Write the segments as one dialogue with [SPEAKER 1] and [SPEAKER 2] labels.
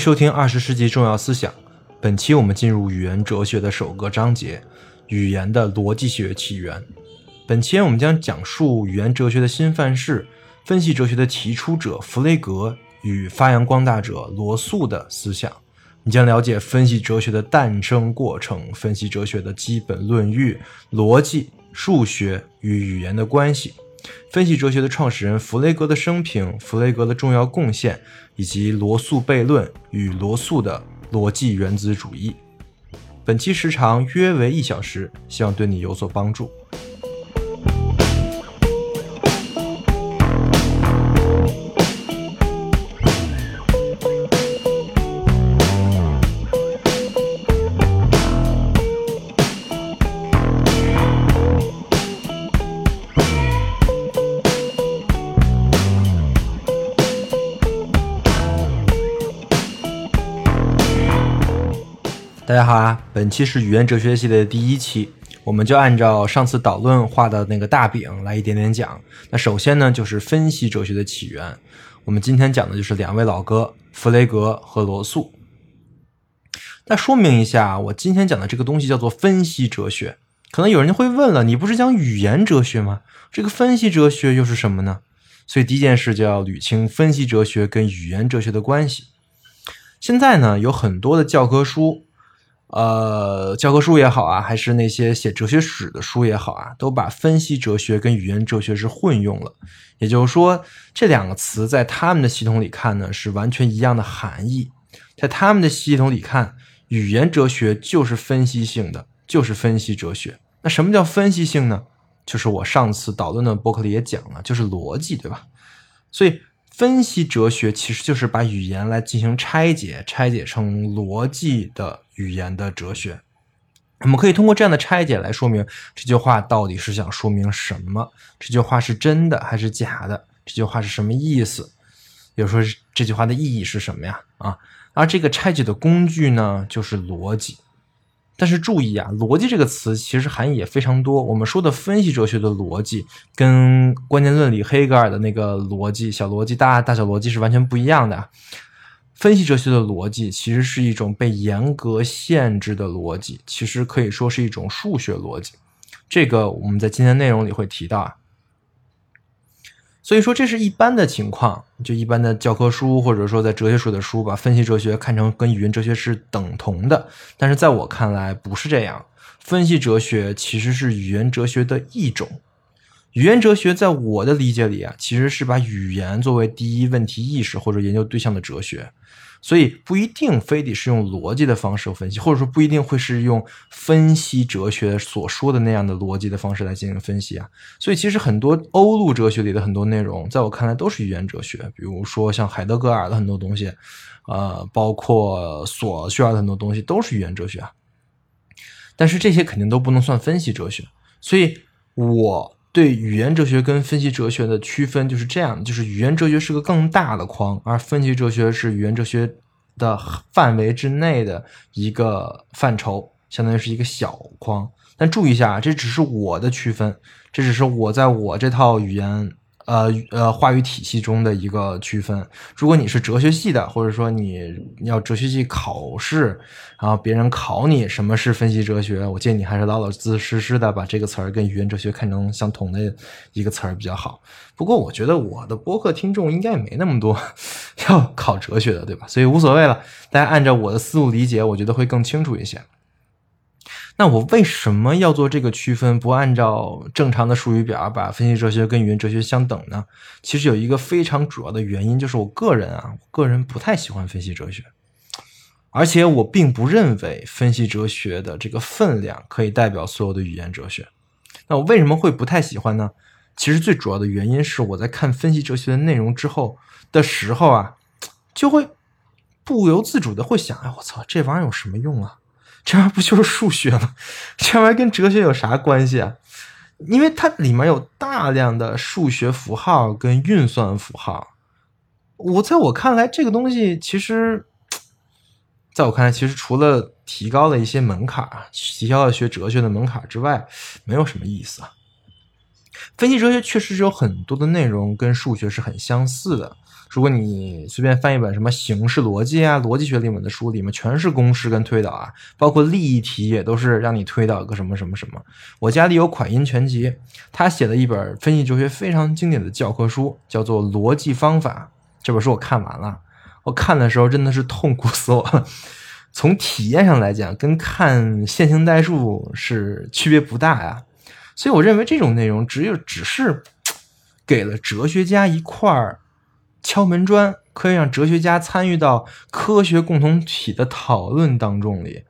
[SPEAKER 1] 收听《二十世纪重要思想》。本期我们进入语言哲学的首个章节——语言的逻辑学起源。本期我们将讲述语言哲学的新范式——分析哲学的提出者弗雷格与发扬光大者罗素的思想。你将了解分析哲学的诞生过程、分析哲学的基本论域、逻辑、数学与语言的关系。分析哲学的创始人弗雷格的生平、弗雷格的重要贡献，以及罗素悖论与罗素的逻辑原子主义。本期时长约为一小时，希望对你有所帮助。大家好啊！本期是语言哲学系列的第一期，我们就按照上次导论画的那个大饼来一点点讲。那首先呢，就是分析哲学的起源。我们今天讲的就是两位老哥弗雷格和罗素。那说明一下，我今天讲的这个东西叫做分析哲学。可能有人会问了，你不是讲语言哲学吗？这个分析哲学又是什么呢？所以第一件事就要捋清分析哲学跟语言哲学的关系。现在呢，有很多的教科书。呃，教科书也好啊，还是那些写哲学史的书也好啊，都把分析哲学跟语言哲学是混用了。也就是说，这两个词在他们的系统里看呢，是完全一样的含义。在他们的系统里看，语言哲学就是分析性的，就是分析哲学。那什么叫分析性呢？就是我上次导论的博客里也讲了，就是逻辑，对吧？所以。分析哲学其实就是把语言来进行拆解，拆解成逻辑的语言的哲学。我们可以通过这样的拆解来说明这句话到底是想说明什么，这句话是真的还是假的，这句话是什么意思？有时候这句话的意义是什么呀？啊，而这个拆解的工具呢，就是逻辑。但是注意啊，逻辑这个词其实含义也非常多。我们说的分析哲学的逻辑，跟关键论里黑格尔的那个逻辑、小逻辑、大大小逻辑是完全不一样的。分析哲学的逻辑其实是一种被严格限制的逻辑，其实可以说是一种数学逻辑。这个我们在今天内容里会提到啊。所以说，这是一般的情况，就一般的教科书或者说在哲学书的书，把分析哲学看成跟语言哲学是等同的。但是在我看来，不是这样。分析哲学其实是语言哲学的一种。语言哲学在我的理解里啊，其实是把语言作为第一问题意识或者研究对象的哲学。所以不一定非得是用逻辑的方式分析，或者说不一定会是用分析哲学所说的那样的逻辑的方式来进行分析啊。所以其实很多欧陆哲学里的很多内容，在我看来都是语言哲学。比如说像海德格尔的很多东西，呃，包括索绪尔的很多东西都是语言哲学啊。但是这些肯定都不能算分析哲学。所以我。对语言哲学跟分析哲学的区分就是这样，就是语言哲学是个更大的框，而分析哲学是语言哲学的范围之内的一个范畴，相当于是一个小框。但注意一下，这只是我的区分，这只是我在我这套语言。呃呃，话语体系中的一个区分。如果你是哲学系的，或者说你要哲学系考试，然后别人考你什么是分析哲学，我建议你还是老老实实实的把这个词儿跟语言哲学看成相同的一个词儿比较好。不过我觉得我的播客听众应该也没那么多 要考哲学的，对吧？所以无所谓了，大家按照我的思路理解，我觉得会更清楚一些。那我为什么要做这个区分？不按照正常的术语表把分析哲学跟语言哲学相等呢？其实有一个非常主要的原因，就是我个人啊，我个人不太喜欢分析哲学。而且我并不认为分析哲学的这个分量可以代表所有的语言哲学。那我为什么会不太喜欢呢？其实最主要的原因是我在看分析哲学的内容之后的时候啊，就会不由自主的会想：哎，我操，这玩意儿有什么用啊？这玩意儿不就是数学吗？这玩意儿跟哲学有啥关系啊？因为它里面有大量的数学符号跟运算符号。我在我看来，这个东西其实，在我看来，其实除了提高了一些门槛提高了学哲学的门槛之外，没有什么意思啊。分析哲学确实是有很多的内容跟数学是很相似的。如果你随便翻一本什么形式逻辑啊、逻辑学里面的书，里面全是公式跟推导啊，包括例题也都是让你推导个什么什么什么。我家里有款音全集，他写的一本分析哲学非常经典的教科书，叫做《逻辑方法》。这本书我看完了，我看的时候真的是痛苦死我了。从体验上来讲，跟看线性代数是区别不大呀。所以我认为这种内容只有只是给了哲学家一块儿敲门砖，可以让哲学家参与到科学共同体的讨论当中里，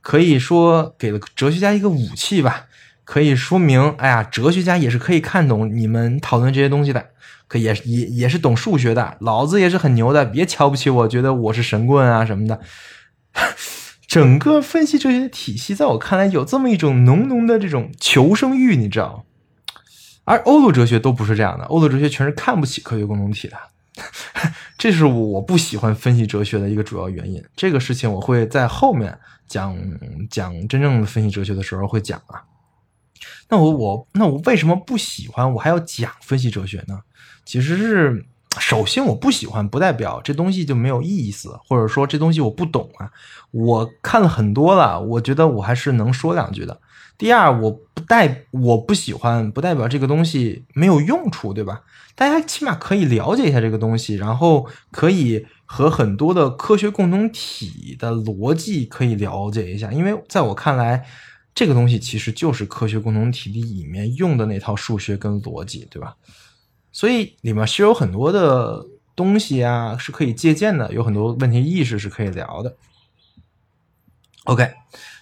[SPEAKER 1] 可以说给了哲学家一个武器吧，可以说明，哎呀，哲学家也是可以看懂你们讨论这些东西的。可也也也是懂数学的，老子也是很牛的，别瞧不起我，觉得我是神棍啊什么的。整个分析哲学体系，在我看来有这么一种浓浓的这种求生欲，你知道？而欧陆哲学都不是这样的，欧陆哲学全是看不起科学共同体的，这是我不喜欢分析哲学的一个主要原因。这个事情我会在后面讲讲真正的分析哲学的时候会讲啊。那我我那我为什么不喜欢？我还要讲分析哲学呢？其实是，首先我不喜欢，不代表这东西就没有意思，或者说这东西我不懂啊。我看了很多了，我觉得我还是能说两句的。第二，我不代我不喜欢，不代表这个东西没有用处，对吧？大家起码可以了解一下这个东西，然后可以和很多的科学共同体的逻辑可以了解一下，因为在我看来，这个东西其实就是科学共同体里面用的那套数学跟逻辑，对吧？所以里面是有很多的东西啊，是可以借鉴的，有很多问题意识是可以聊的。OK，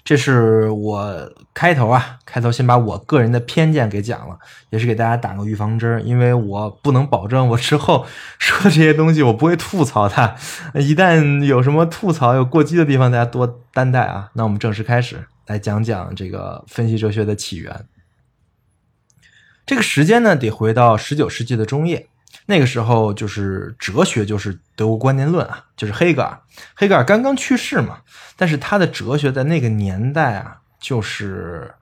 [SPEAKER 1] 这是我开头啊，开头先把我个人的偏见给讲了，也是给大家打个预防针，因为我不能保证我之后 说的这些东西我不会吐槽它，一旦有什么吐槽有过激的地方，大家多担待啊。那我们正式开始来讲讲这个分析哲学的起源。这个时间呢，得回到十九世纪的中叶，那个时候就是哲学就是德国观念论啊，就是黑格尔。黑格尔刚刚去世嘛，但是他的哲学在那个年代啊，就是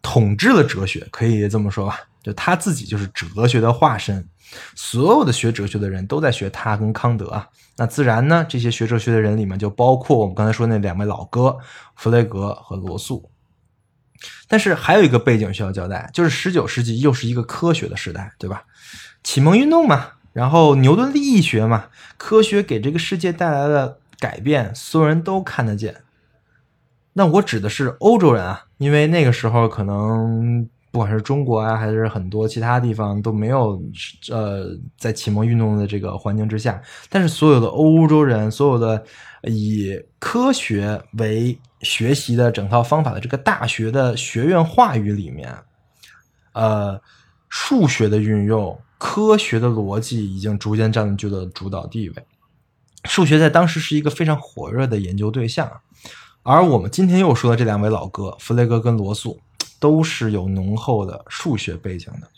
[SPEAKER 1] 统治了哲学，可以这么说吧，就他自己就是哲学的化身。所有的学哲学的人都在学他跟康德啊，那自然呢，这些学哲学的人里面就包括我们刚才说那两位老哥弗雷格和罗素。但是还有一个背景需要交代，就是十九世纪又是一个科学的时代，对吧？启蒙运动嘛，然后牛顿力学嘛，科学给这个世界带来的改变，所有人都看得见。那我指的是欧洲人啊，因为那个时候可能不管是中国啊，还是很多其他地方都没有呃在启蒙运动的这个环境之下，但是所有的欧洲人，所有的以科学为学习的整套方法的这个大学的学院话语里面，呃，数学的运用、科学的逻辑已经逐渐占据了主导地位。数学在当时是一个非常火热的研究对象，而我们今天又说的这两位老哥，弗雷格跟罗素，都是有浓厚的数学背景的。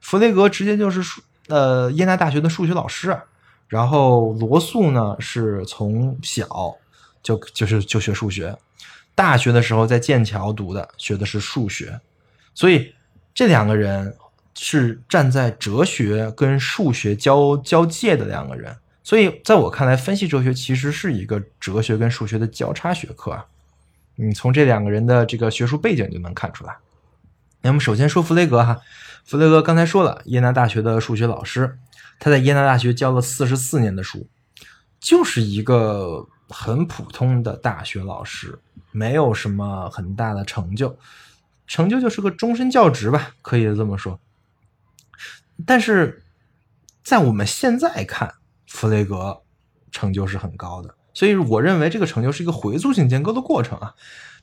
[SPEAKER 1] 弗雷格直接就是数呃耶拿大学的数学老师，然后罗素呢是从小就就是就学数学。大学的时候在剑桥读的，学的是数学，所以这两个人是站在哲学跟数学交交界的两个人。所以在我看来，分析哲学其实是一个哲学跟数学的交叉学科啊。你从这两个人的这个学术背景就能看出来。那么首先说弗雷格哈，弗雷格刚才说了，耶拿大学的数学老师，他在耶拿大学教了四十四年的书，就是一个很普通的大学老师。没有什么很大的成就，成就就是个终身教职吧，可以这么说。但是在我们现在看，弗雷格成就是很高的。所以我认为这个成就是一个回溯性建构的过程啊。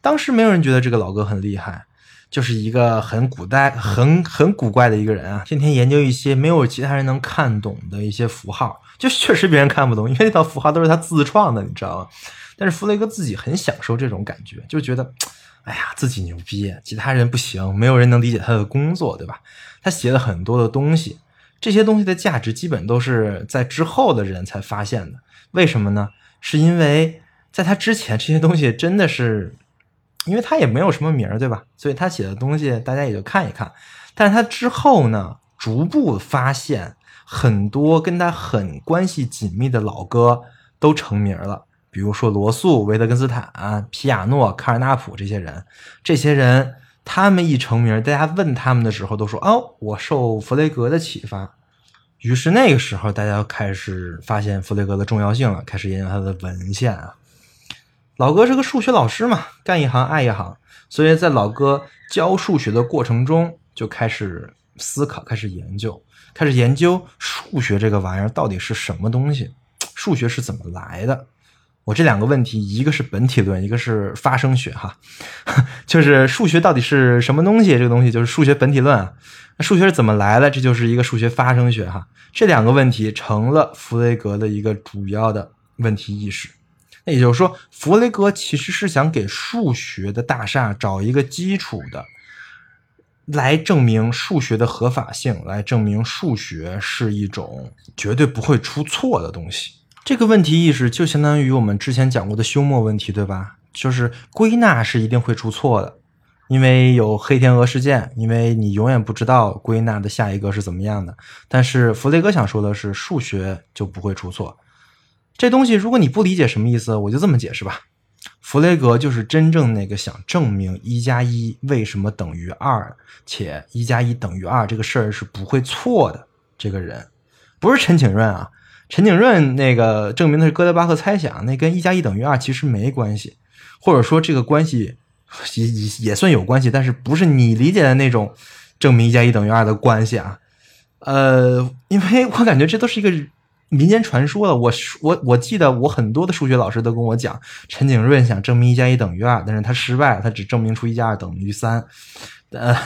[SPEAKER 1] 当时没有人觉得这个老哥很厉害，就是一个很古代、很很古怪的一个人啊，天天研究一些没有其他人能看懂的一些符号，就确实别人看不懂，因为那套符号都是他自创的，你知道吗？但是弗雷格自己很享受这种感觉，就觉得，哎呀，自己牛逼，其他人不行，没有人能理解他的工作，对吧？他写了很多的东西。这些东西的价值基本都是在之后的人才发现的，为什么呢？是因为在他之前，这些东西真的是，因为他也没有什么名儿，对吧？所以他写的东西大家也就看一看。但是他之后呢，逐步发现很多跟他很关系紧密的老哥都成名了，比如说罗素、维特根斯坦、皮亚诺、卡尔纳普这些人，这些人。他们一成名，大家问他们的时候都说：“哦，我受弗雷格的启发。”于是那个时候，大家开始发现弗雷格的重要性了，开始研究他的文献啊。老哥是个数学老师嘛，干一行爱一行，所以在老哥教数学的过程中，就开始思考，开始研究，开始研究数学这个玩意儿到底是什么东西，数学是怎么来的。我这两个问题，一个是本体论，一个是发生学，哈，就是数学到底是什么东西？这个东西就是数学本体论啊。那数学是怎么来的？这就是一个数学发生学，哈。这两个问题成了弗雷格的一个主要的问题意识。那也就是说，弗雷格其实是想给数学的大厦找一个基础的，来证明数学的合法性，来证明数学是一种绝对不会出错的东西。这个问题意识就相当于我们之前讲过的休谟问题，对吧？就是归纳是一定会出错的，因为有黑天鹅事件，因为你永远不知道归纳的下一个是怎么样的。但是弗雷格想说的是，数学就不会出错。这东西如果你不理解什么意思，我就这么解释吧。弗雷格就是真正那个想证明一加一为什么等于二，且一加一等于二这个事儿是不会错的这个人，不是陈景润啊。陈景润那个证明的是哥德巴赫猜想，那跟一加一等于二其实没关系，或者说这个关系也也也算有关系，但是不是你理解的那种证明一加一等于二的关系啊？呃，因为我感觉这都是一个民间传说了。我我我记得我很多的数学老师都跟我讲，陈景润想证明一加一等于二，但是他失败了，他只证明出一加二等于三。呃。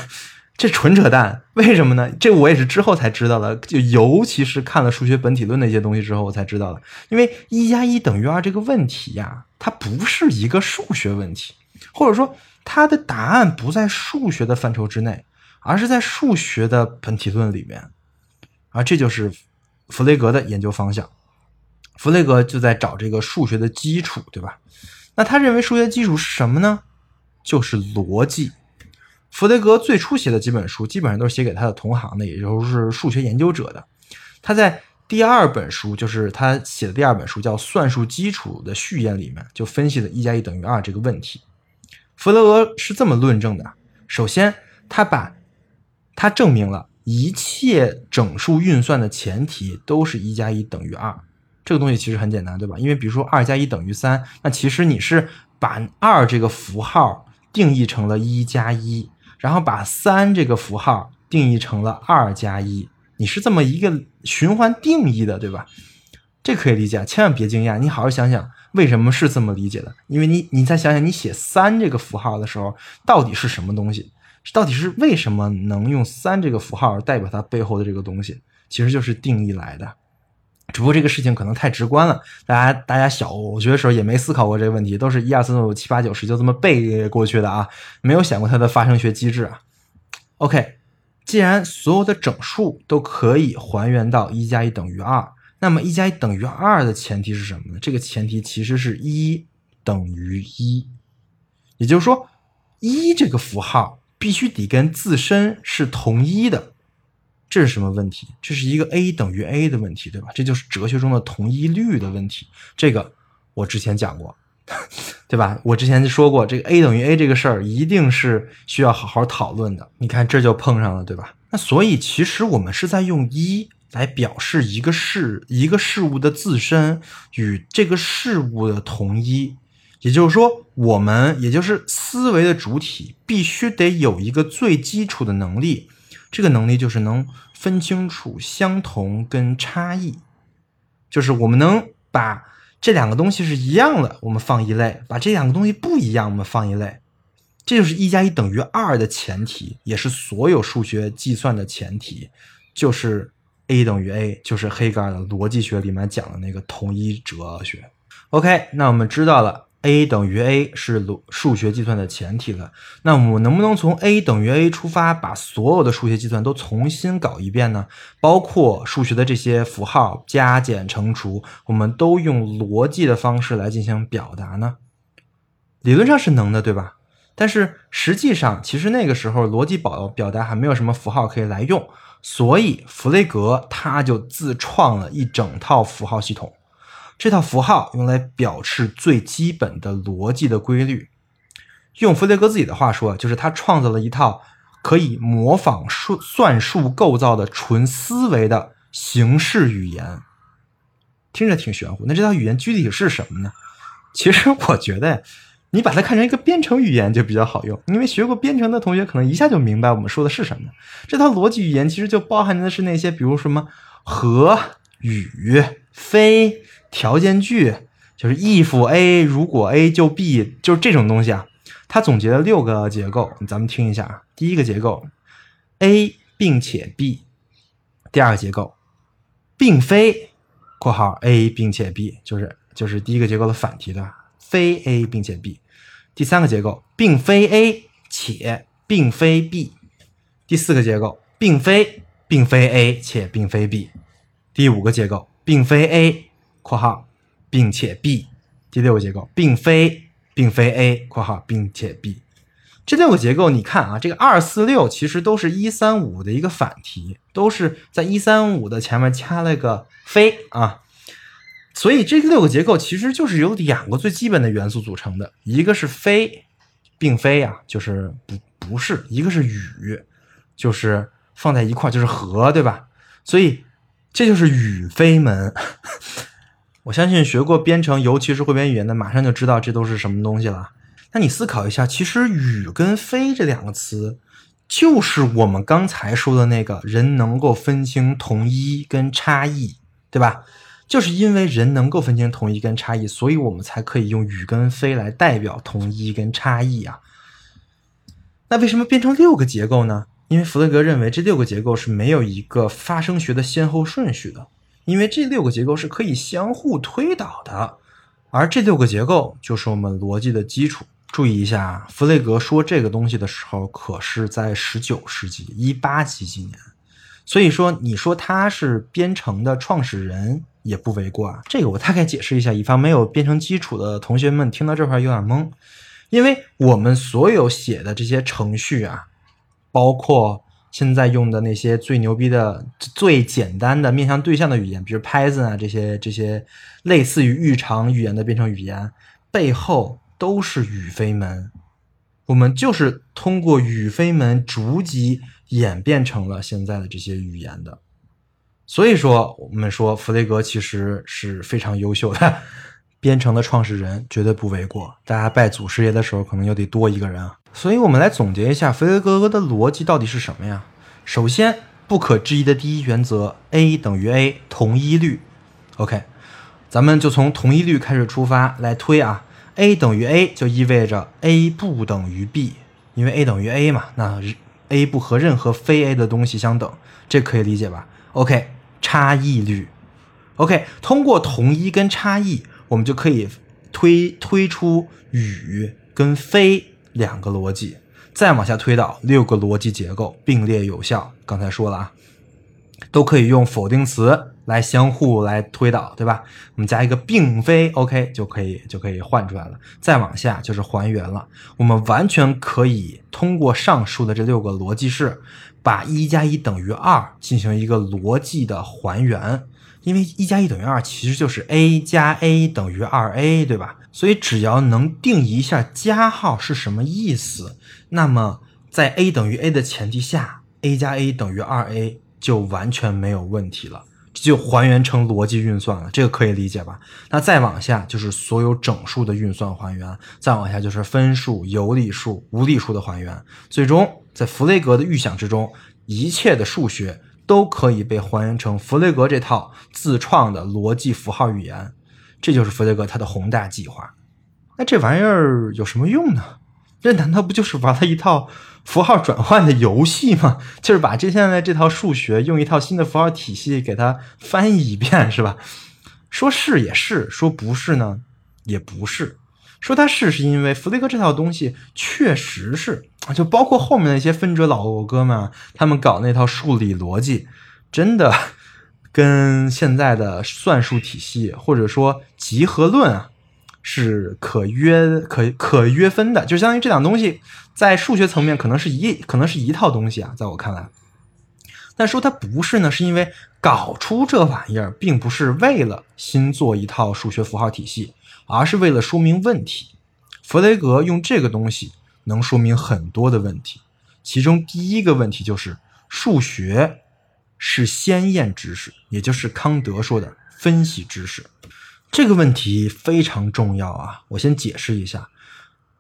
[SPEAKER 1] 这纯扯淡，为什么呢？这我也是之后才知道的，就尤其是看了数学本体论那些东西之后，我才知道的。因为一加一等于二这个问题呀，它不是一个数学问题，或者说它的答案不在数学的范畴之内，而是在数学的本体论里面。啊这就是弗雷格的研究方向。弗雷格就在找这个数学的基础，对吧？那他认为数学基础是什么呢？就是逻辑。弗雷格最初写的几本书，基本上都是写给他的同行的，也就是数学研究者的。他在第二本书，就是他写的第二本书，叫《算术基础》的序言里面，就分析了一加一等于二这个问题。弗雷格是这么论证的：首先，他把他证明了一切整数运算的前提都是一加一等于二。这个东西其实很简单，对吧？因为比如说二加一等于三，那其实你是把二这个符号定义成了一加一。然后把三这个符号定义成了二加一，你是这么一个循环定义的，对吧？这可以理解，千万别惊讶，你好好想想为什么是这么理解的。因为你，你再想想，你写三这个符号的时候，到底是什么东西？到底是为什么能用三这个符号代表它背后的这个东西？其实就是定义来的。只不过这个事情可能太直观了，大家大家小学的时候也没思考过这个问题，都是一二三四五七八九十就这么背过去的啊，没有想过它的发生学机制啊。OK，既然所有的整数都可以还原到一加一等于二，那么一加一等于二的前提是什么呢？这个前提其实是一等于一，也就是说，一这个符号必须得跟自身是同一的。这是什么问题？这是一个 a 等于 a 的问题，对吧？这就是哲学中的同一律的问题。这个我之前讲过，对吧？我之前就说过，这个 a 等于 a 这个事儿一定是需要好好讨论的。你看，这就碰上了，对吧？那所以其实我们是在用一来表示一个事一个事物的自身与这个事物的同一，也就是说，我们也就是思维的主体必须得有一个最基础的能力。这个能力就是能分清楚相同跟差异，就是我们能把这两个东西是一样的，我们放一类；把这两个东西不一样，我们放一类。这就是一加一等于二的前提，也是所有数学计算的前提，就是 a 等于 a，就是黑格尔的逻辑学里面讲的那个统一哲学。OK，那我们知道了 a 等于 a 是数学计算的前提了。那我们能不能从 a 等于 a 出发，把所有的数学计算都重新搞一遍呢？包括数学的这些符号加减乘除，我们都用逻辑的方式来进行表达呢？理论上是能的，对吧？但是实际上，其实那个时候逻辑表表达还没有什么符号可以来用，所以弗雷格他就自创了一整套符号系统。这套符号用来表示最基本的逻辑的规律。用弗雷格自己的话说，就是他创造了一套可以模仿数算术构造的纯思维的形式语言。听着挺玄乎，那这套语言具体是什么呢？其实我觉得。你把它看成一个编程语言就比较好用，因为学过编程的同学可能一下就明白我们说的是什么。这套逻辑语言其实就包含的是那些，比如什么和、与、非、条件句，就是 if a 如果 a 就 b，就是这种东西啊。它总结了六个结构，咱们听一下啊。第一个结构，a 并且 b；第二个结构，并非（括号 a 并且 b），就是就是第一个结构的反题的。非 a 并且 b，第三个结构并非 a 且并非 b，第四个结构并非并非 a 且并非 b，第五个结构并非 a（ 括号并且 b），第六个结构并非并非 a（ 括号并且 b）。这六个结构你看啊，这个二四六其实都是一三五的一个反题，都是在一三五的前面加了个非啊。所以这六个结构其实就是由两个最基本的元素组成的，一个是非，并非啊，就是不不是；一个是与，就是放在一块就是和，对吧？所以这就是与非门。我相信学过编程，尤其是汇编语言的，马上就知道这都是什么东西了。那你思考一下，其实与跟非这两个词，就是我们刚才说的那个人能够分清同一跟差异，对吧？就是因为人能够分清同一跟差异，所以我们才可以用与跟非来代表同一跟差异啊。那为什么变成六个结构呢？因为弗雷格认为这六个结构是没有一个发生学的先后顺序的，因为这六个结构是可以相互推导的，而这六个结构就是我们逻辑的基础。注意一下，弗雷格说这个东西的时候，可是在十九世纪一八几几年，所以说你说他是编程的创始人。也不为过啊，这个我大概解释一下，以防没有编程基础的同学们听到这块有点懵。因为我们所有写的这些程序啊，包括现在用的那些最牛逼的、最简单的面向对象的语言，比如 Python 啊这些这些类似于日常语言的编程语言，背后都是语非门。我们就是通过语非门逐级演变成了现在的这些语言的。所以说，我们说弗雷格其实是非常优秀的编程的创始人，绝对不为过。大家拜祖师爷的时候，可能又得多一个人啊。所以我们来总结一下弗雷格的逻辑到底是什么呀？首先，不可质疑的第一原则：a 等于 a，同一律。OK，咱们就从同一律开始出发来推啊。a 等于 a 就意味着 a 不等于 b，因为 a 等于 a 嘛，那 a 不和任何非 a 的东西相等，这可以理解吧？OK。差异律，OK，通过同一跟差异，我们就可以推推出与跟非两个逻辑，再往下推导六个逻辑结构并列有效。刚才说了啊，都可以用否定词来相互来推导，对吧？我们加一个并非，OK，就可以就可以换出来了。再往下就是还原了，我们完全可以通过上述的这六个逻辑式。把一加一等于二进行一个逻辑的还原，因为一加一等于二其实就是 a 加 a 等于二 a，对吧？所以只要能定义一下加号是什么意思，那么在 a 等于 a 的前提下，a 加 a 等于二 a 就完全没有问题了，这就还原成逻辑运算了，这个可以理解吧？那再往下就是所有整数的运算还原，再往下就是分数、有理数、无理数的还原，最终。在弗雷格的预想之中，一切的数学都可以被还原成弗雷格这套自创的逻辑符号语言。这就是弗雷格他的宏大计划。那这玩意儿有什么用呢？这难道不就是玩了一套符号转换的游戏吗？就是把这现在这套数学用一套新的符号体系给它翻译一遍，是吧？说是也是，说不是呢也不是。说它是是因为弗雷格这套东西确实是，就包括后面那些分哲老哥们，他们搞那套数理逻辑，真的跟现在的算术体系或者说集合论啊。是可约可可约分的，就相当于这两东西在数学层面可能是一可能是一套东西啊，在我看来，但说它不是呢，是因为搞出这玩意儿并不是为了新做一套数学符号体系，而是为了说明问题。弗雷格用这个东西能说明很多的问题，其中第一个问题就是数学是先验知识，也就是康德说的分析知识。这个问题非常重要啊！我先解释一下，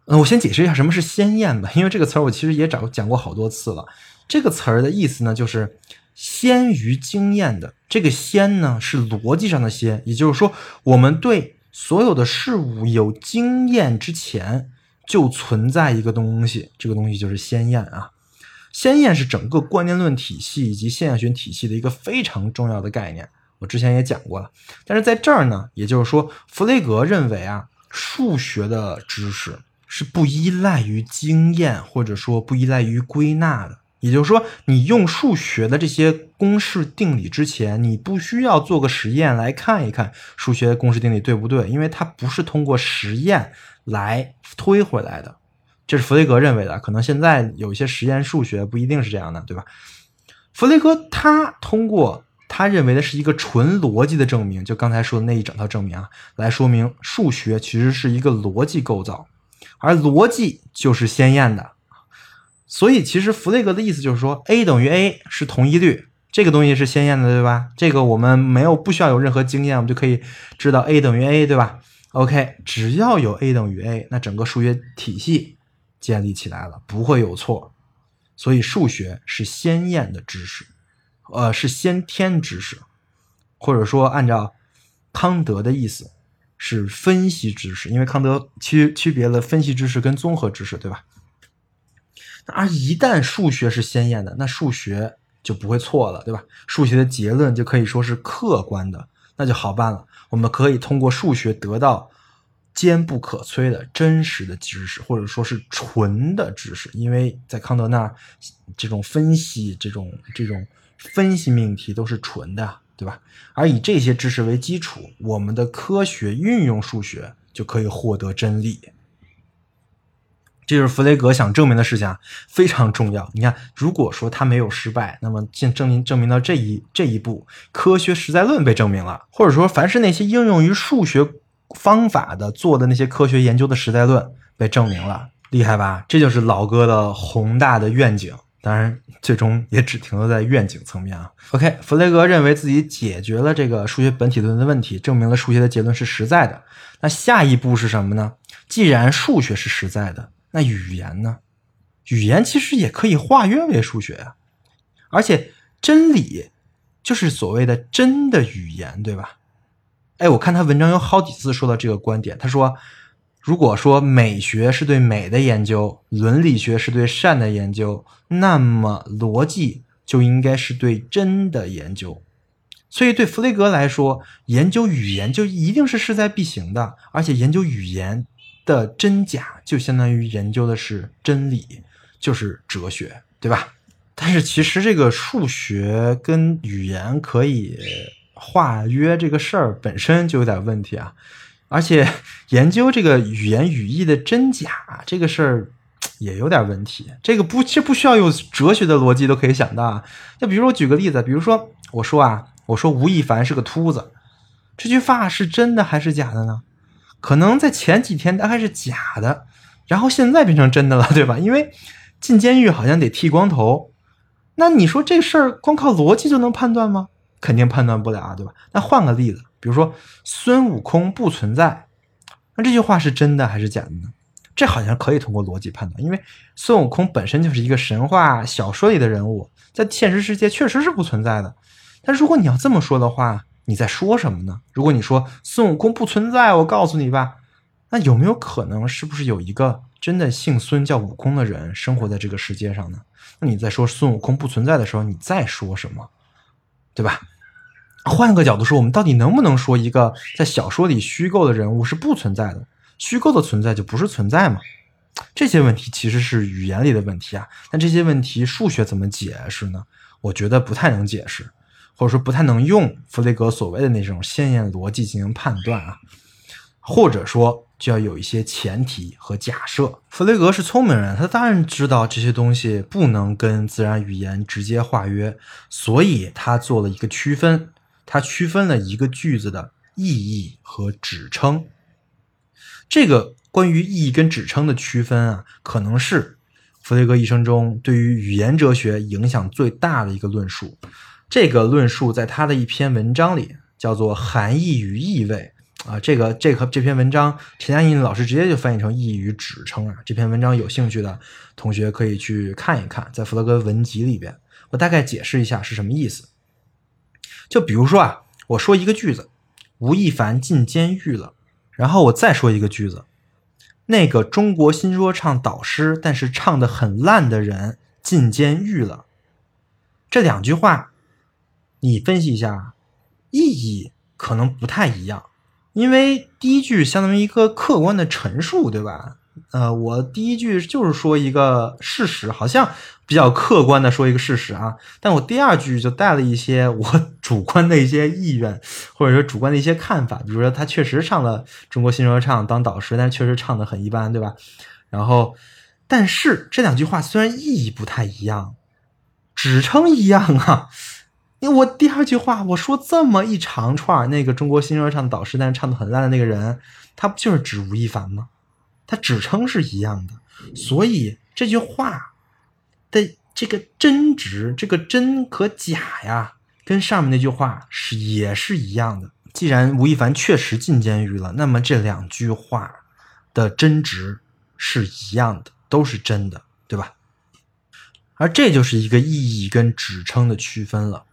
[SPEAKER 1] 嗯，我先解释一下什么是先验吧，因为这个词儿我其实也讲讲过好多次了。这个词儿的意思呢，就是先于经验的。这个先呢，是逻辑上的先，也就是说，我们对所有的事物有经验之前，就存在一个东西，这个东西就是先验啊。先验是整个观念论体系以及现象学体系的一个非常重要的概念。我之前也讲过了，但是在这儿呢，也就是说，弗雷格认为啊，数学的知识是不依赖于经验，或者说不依赖于归纳的。也就是说，你用数学的这些公式定理之前，你不需要做个实验来看一看数学公式定理对不对，因为它不是通过实验来推回来的。这是弗雷格认为的，可能现在有一些实验数学不一定是这样的，对吧？弗雷格他通过。他认为的是一个纯逻辑的证明，就刚才说的那一整套证明啊，来说明数学其实是一个逻辑构造，而逻辑就是先验的。所以其实弗雷格的意思就是说，a 等于 a 是同一律，这个东西是先验的，对吧？这个我们没有不需要有任何经验，我们就可以知道 a 等于 a，对吧？OK，只要有 a 等于 a，那整个数学体系建立起来了，不会有错。所以数学是先验的知识。呃，是先天知识，或者说按照康德的意思是分析知识，因为康德区区别了分析知识跟综合知识，对吧？而一旦数学是先验的，那数学就不会错了，对吧？数学的结论就可以说是客观的，那就好办了。我们可以通过数学得到坚不可摧的真实的知识，或者说是纯的知识，因为在康德那儿，这种分析，这种这种。分析命题都是纯的，对吧？而以这些知识为基础，我们的科学运用数学就可以获得真理。这就是弗雷格想证明的事情啊，非常重要。你看，如果说他没有失败，那么证证明证明到这一这一步，科学实在论被证明了，或者说凡是那些应用于数学方法的做的那些科学研究的实在论被证明了，厉害吧？这就是老哥的宏大的愿景。当然，最终也只停留在愿景层面啊。OK，弗雷格认为自己解决了这个数学本体论的问题，证明了数学的结论是实在的。那下一步是什么呢？既然数学是实在的，那语言呢？语言其实也可以化约为数学啊。而且真理就是所谓的真的语言，对吧？哎，我看他文章有好几次说到这个观点，他说。如果说美学是对美的研究，伦理学是对善的研究，那么逻辑就应该是对真的研究。所以对弗雷格来说，研究语言就一定是势在必行的，而且研究语言的真假就相当于研究的是真理，就是哲学，对吧？但是其实这个数学跟语言可以化约这个事儿本身就有点问题啊。而且研究这个语言语义的真假这个事儿也有点问题。这个不，这不需要用哲学的逻辑都可以想到啊。就比如我举个例子，比如说我说啊，我说吴亦凡是个秃子，这句话是真的还是假的呢？可能在前几天大概是假的，然后现在变成真的了，对吧？因为进监狱好像得剃光头。那你说这事儿光靠逻辑就能判断吗？肯定判断不了啊，对吧？那换个例子。比如说孙悟空不存在，那这句话是真的还是假的呢？这好像可以通过逻辑判断，因为孙悟空本身就是一个神话小说里的人物，在现实世界确实是不存在的。但如果你要这么说的话，你在说什么呢？如果你说孙悟空不存在，我告诉你吧，那有没有可能是不是有一个真的姓孙叫悟空的人生活在这个世界上呢？那你在说孙悟空不存在的时候，你在说什么？对吧？换个角度说，我们到底能不能说一个在小说里虚构的人物是不存在的？虚构的存在就不是存在吗？这些问题其实是语言里的问题啊。那这些问题数学怎么解释呢？我觉得不太能解释。或者说不太能用弗雷格所谓的那种鲜艳逻辑进行判断啊，或者说就要有一些前提和假设。弗雷格是聪明人，他当然知道这些东西不能跟自然语言直接化约，所以他做了一个区分，他区分了一个句子的意义和指称。这个关于意义跟指称的区分啊，可能是弗雷格一生中对于语言哲学影响最大的一个论述。这个论述在他的一篇文章里叫做“含义与意味”啊，这个这个这篇文章陈嘉映老师直接就翻译成“意义与指称”啊。这篇文章有兴趣的同学可以去看一看，在弗洛格文集里边，我大概解释一下是什么意思。就比如说啊，我说一个句子，吴亦凡进监狱了，然后我再说一个句子，那个中国新说唱导师但是唱的很烂的人进监狱了，这两句话。你分析一下，意义可能不太一样，因为第一句相当于一个客观的陈述，对吧？呃，我第一句就是说一个事实，好像比较客观的说一个事实啊，但我第二句就带了一些我 主观的一些意愿，或者说主观的一些看法，比如说他确实唱了中国新说唱当导师，但确实唱的很一般，对吧？然后，但是这两句话虽然意义不太一样，指称一样啊。因为我第二句话我说这么一长串，那个中国新说唱导师，但是唱的很烂的那个人，他不就是指吴亦凡吗？他指称是一样的，所以这句话的这个真值，这个真和假呀，跟上面那句话是也是一样的。既然吴亦凡确实进监狱了，那么这两句话的真值是一样的，都是真的，对吧？而这就是一个意义跟指称的区分了。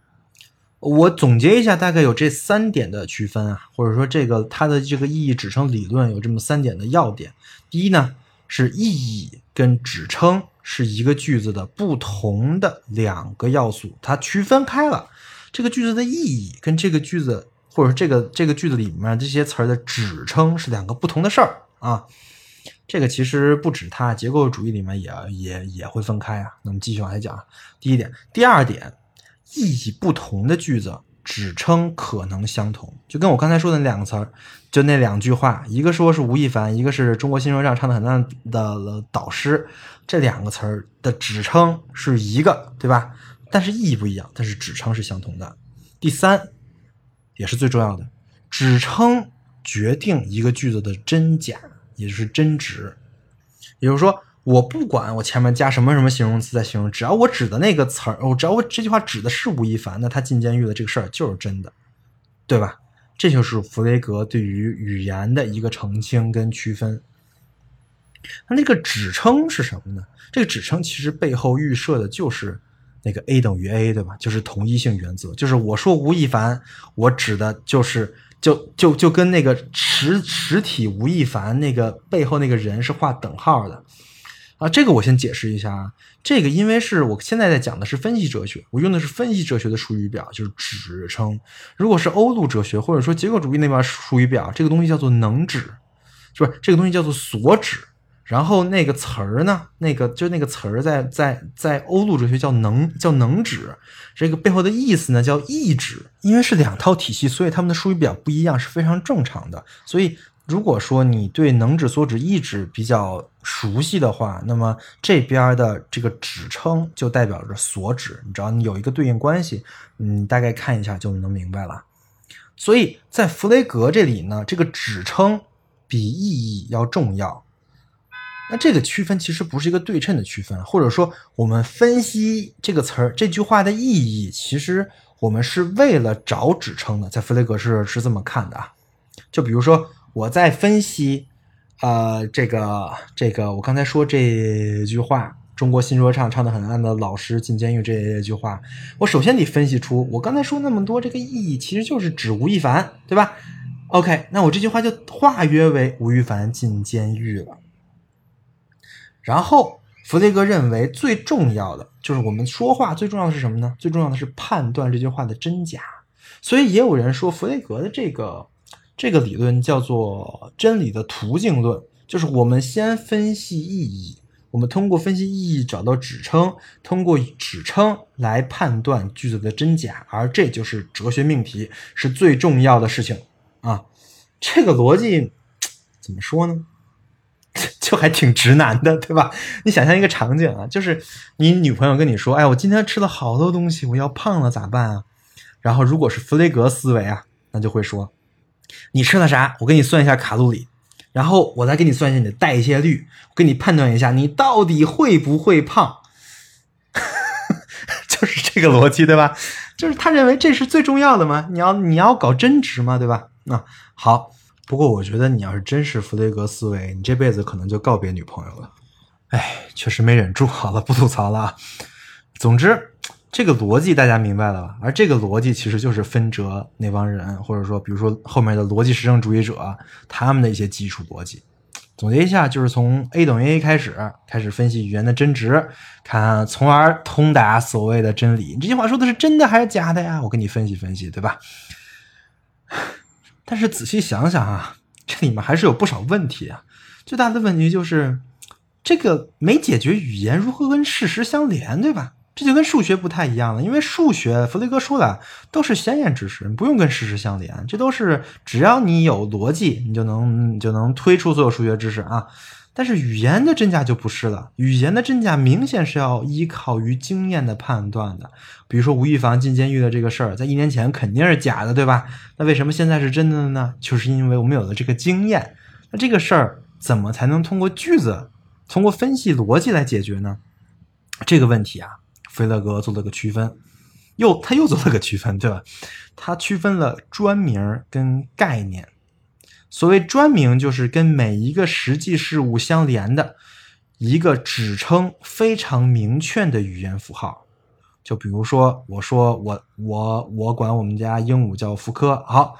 [SPEAKER 1] 我总结一下，大概有这三点的区分啊，或者说这个它的这个意义指称理论有这么三点的要点。第一呢，是意义跟指称是一个句子的不同的两个要素，它区分开了。这个句子的意义跟这个句子，或者说这个这个句子里面这些词儿的指称是两个不同的事儿啊。这个其实不止它，结构主义里面也也也会分开啊。那么继续往下讲，第一点，第二点。意义不同的句子，指称可能相同，就跟我刚才说的那两个词儿，就那两句话，一个说是吴亦凡，一个是中国新说唱唱的很烂的导师，这两个词儿的指称是一个，对吧？但是意义不一样，但是指称是相同的。第三，也是最重要的，指称决定一个句子的真假，也就是真值，也就是说。我不管我前面加什么什么形容词在形容，只要我指的那个词儿，我只要我这句话指的是吴亦凡，那他进监狱的这个事儿就是真的，对吧？这就是弗雷格对于语言的一个澄清跟区分。那那个指称是什么呢？这个指称其实背后预设的就是那个 A 等于 A，对吧？就是同一性原则，就是我说吴亦凡，我指的就是就就就跟那个实实体吴亦凡那个背后那个人是画等号的。啊，这个我先解释一下啊。这个因为是我现在在讲的是分析哲学，我用的是分析哲学的术语表，就是指称。如果是欧陆哲学或者说结构主义那边术语表，这个东西叫做能指，是不是？这个东西叫做所指。然后那个词儿呢，那个就那个词儿在在在欧陆哲学叫能叫能指，这个背后的意思呢叫意指。因为是两套体系，所以他们的术语表不一样是非常正常的。所以。如果说你对能指、所指、意指比较熟悉的话，那么这边的这个指称就代表着所指，你只要你有一个对应关系，你大概看一下就能明白了。所以在弗雷格这里呢，这个指称比意义要重要。那这个区分其实不是一个对称的区分，或者说我们分析这个词儿、这句话的意义，其实我们是为了找指称的。在弗雷格是是这么看的啊，就比如说。我在分析，呃，这个这个，我刚才说这句话中国新说唱唱的很烂的老师进监狱这句话，我首先得分析出我刚才说那么多这个意义，其实就是指吴亦凡，对吧？OK，那我这句话就化约为吴亦凡进监狱了。然后弗雷格认为最重要的就是我们说话最重要的是什么呢？最重要的是判断这句话的真假。所以也有人说弗雷格的这个这个理论叫做真理的途径论，就是我们先分析意义。我们通过分析意义找到指称，通过指称来判断句子的真假，而这就是哲学命题是最重要的事情啊！这个逻辑怎么说呢？就还挺直男的，对吧？你想象一个场景啊，就是你女朋友跟你说：“哎，我今天吃了好多东西，我要胖了，咋办啊？”然后如果是弗雷格思维啊，那就会说：“你吃了啥？我给你算一下卡路里。”然后我再给你算一下你的代谢率，我给你判断一下你到底会不会胖，就是这个逻辑对吧？就是他认为这是最重要的嘛？你要你要搞真值嘛，对吧？那好，不过我觉得你要是真是弗雷格思维，你这辈子可能就告别女朋友了。哎，确实没忍住，好了，不吐槽了。总之。这个逻辑大家明白了吧？而这个逻辑其实就是分哲那帮人，或者说，比如说后面的逻辑实证主义者，他们的一些基础逻辑。总结一下，就是从 A 等于 A 开始，开始分析语言的真值，看，从而通达所谓的真理。你这句话说的是真的还是假的呀？我跟你分析分析，对吧？但是仔细想想啊，这里面还是有不少问题啊。最大的问题就是这个没解决语言如何跟事实相连，对吧？这就跟数学不太一样了，因为数学，弗雷格说了，都是先验知识，不用跟事实相连，这都是只要你有逻辑，你就能你就能推出所有数学知识啊。但是语言的真假就不是了，语言的真假明显是要依靠于经验的判断的。比如说吴亦凡进监狱的这个事儿，在一年前肯定是假的，对吧？那为什么现在是真的呢？就是因为我们有了这个经验。那这个事儿怎么才能通过句子，通过分析逻辑来解决呢？这个问题啊。菲勒格做了个区分，又他又做了个区分，对吧？他区分了专名跟概念。所谓专名，就是跟每一个实际事物相连的一个指称非常明确的语言符号。就比如说，我说我我我管我们家鹦鹉叫福柯，好，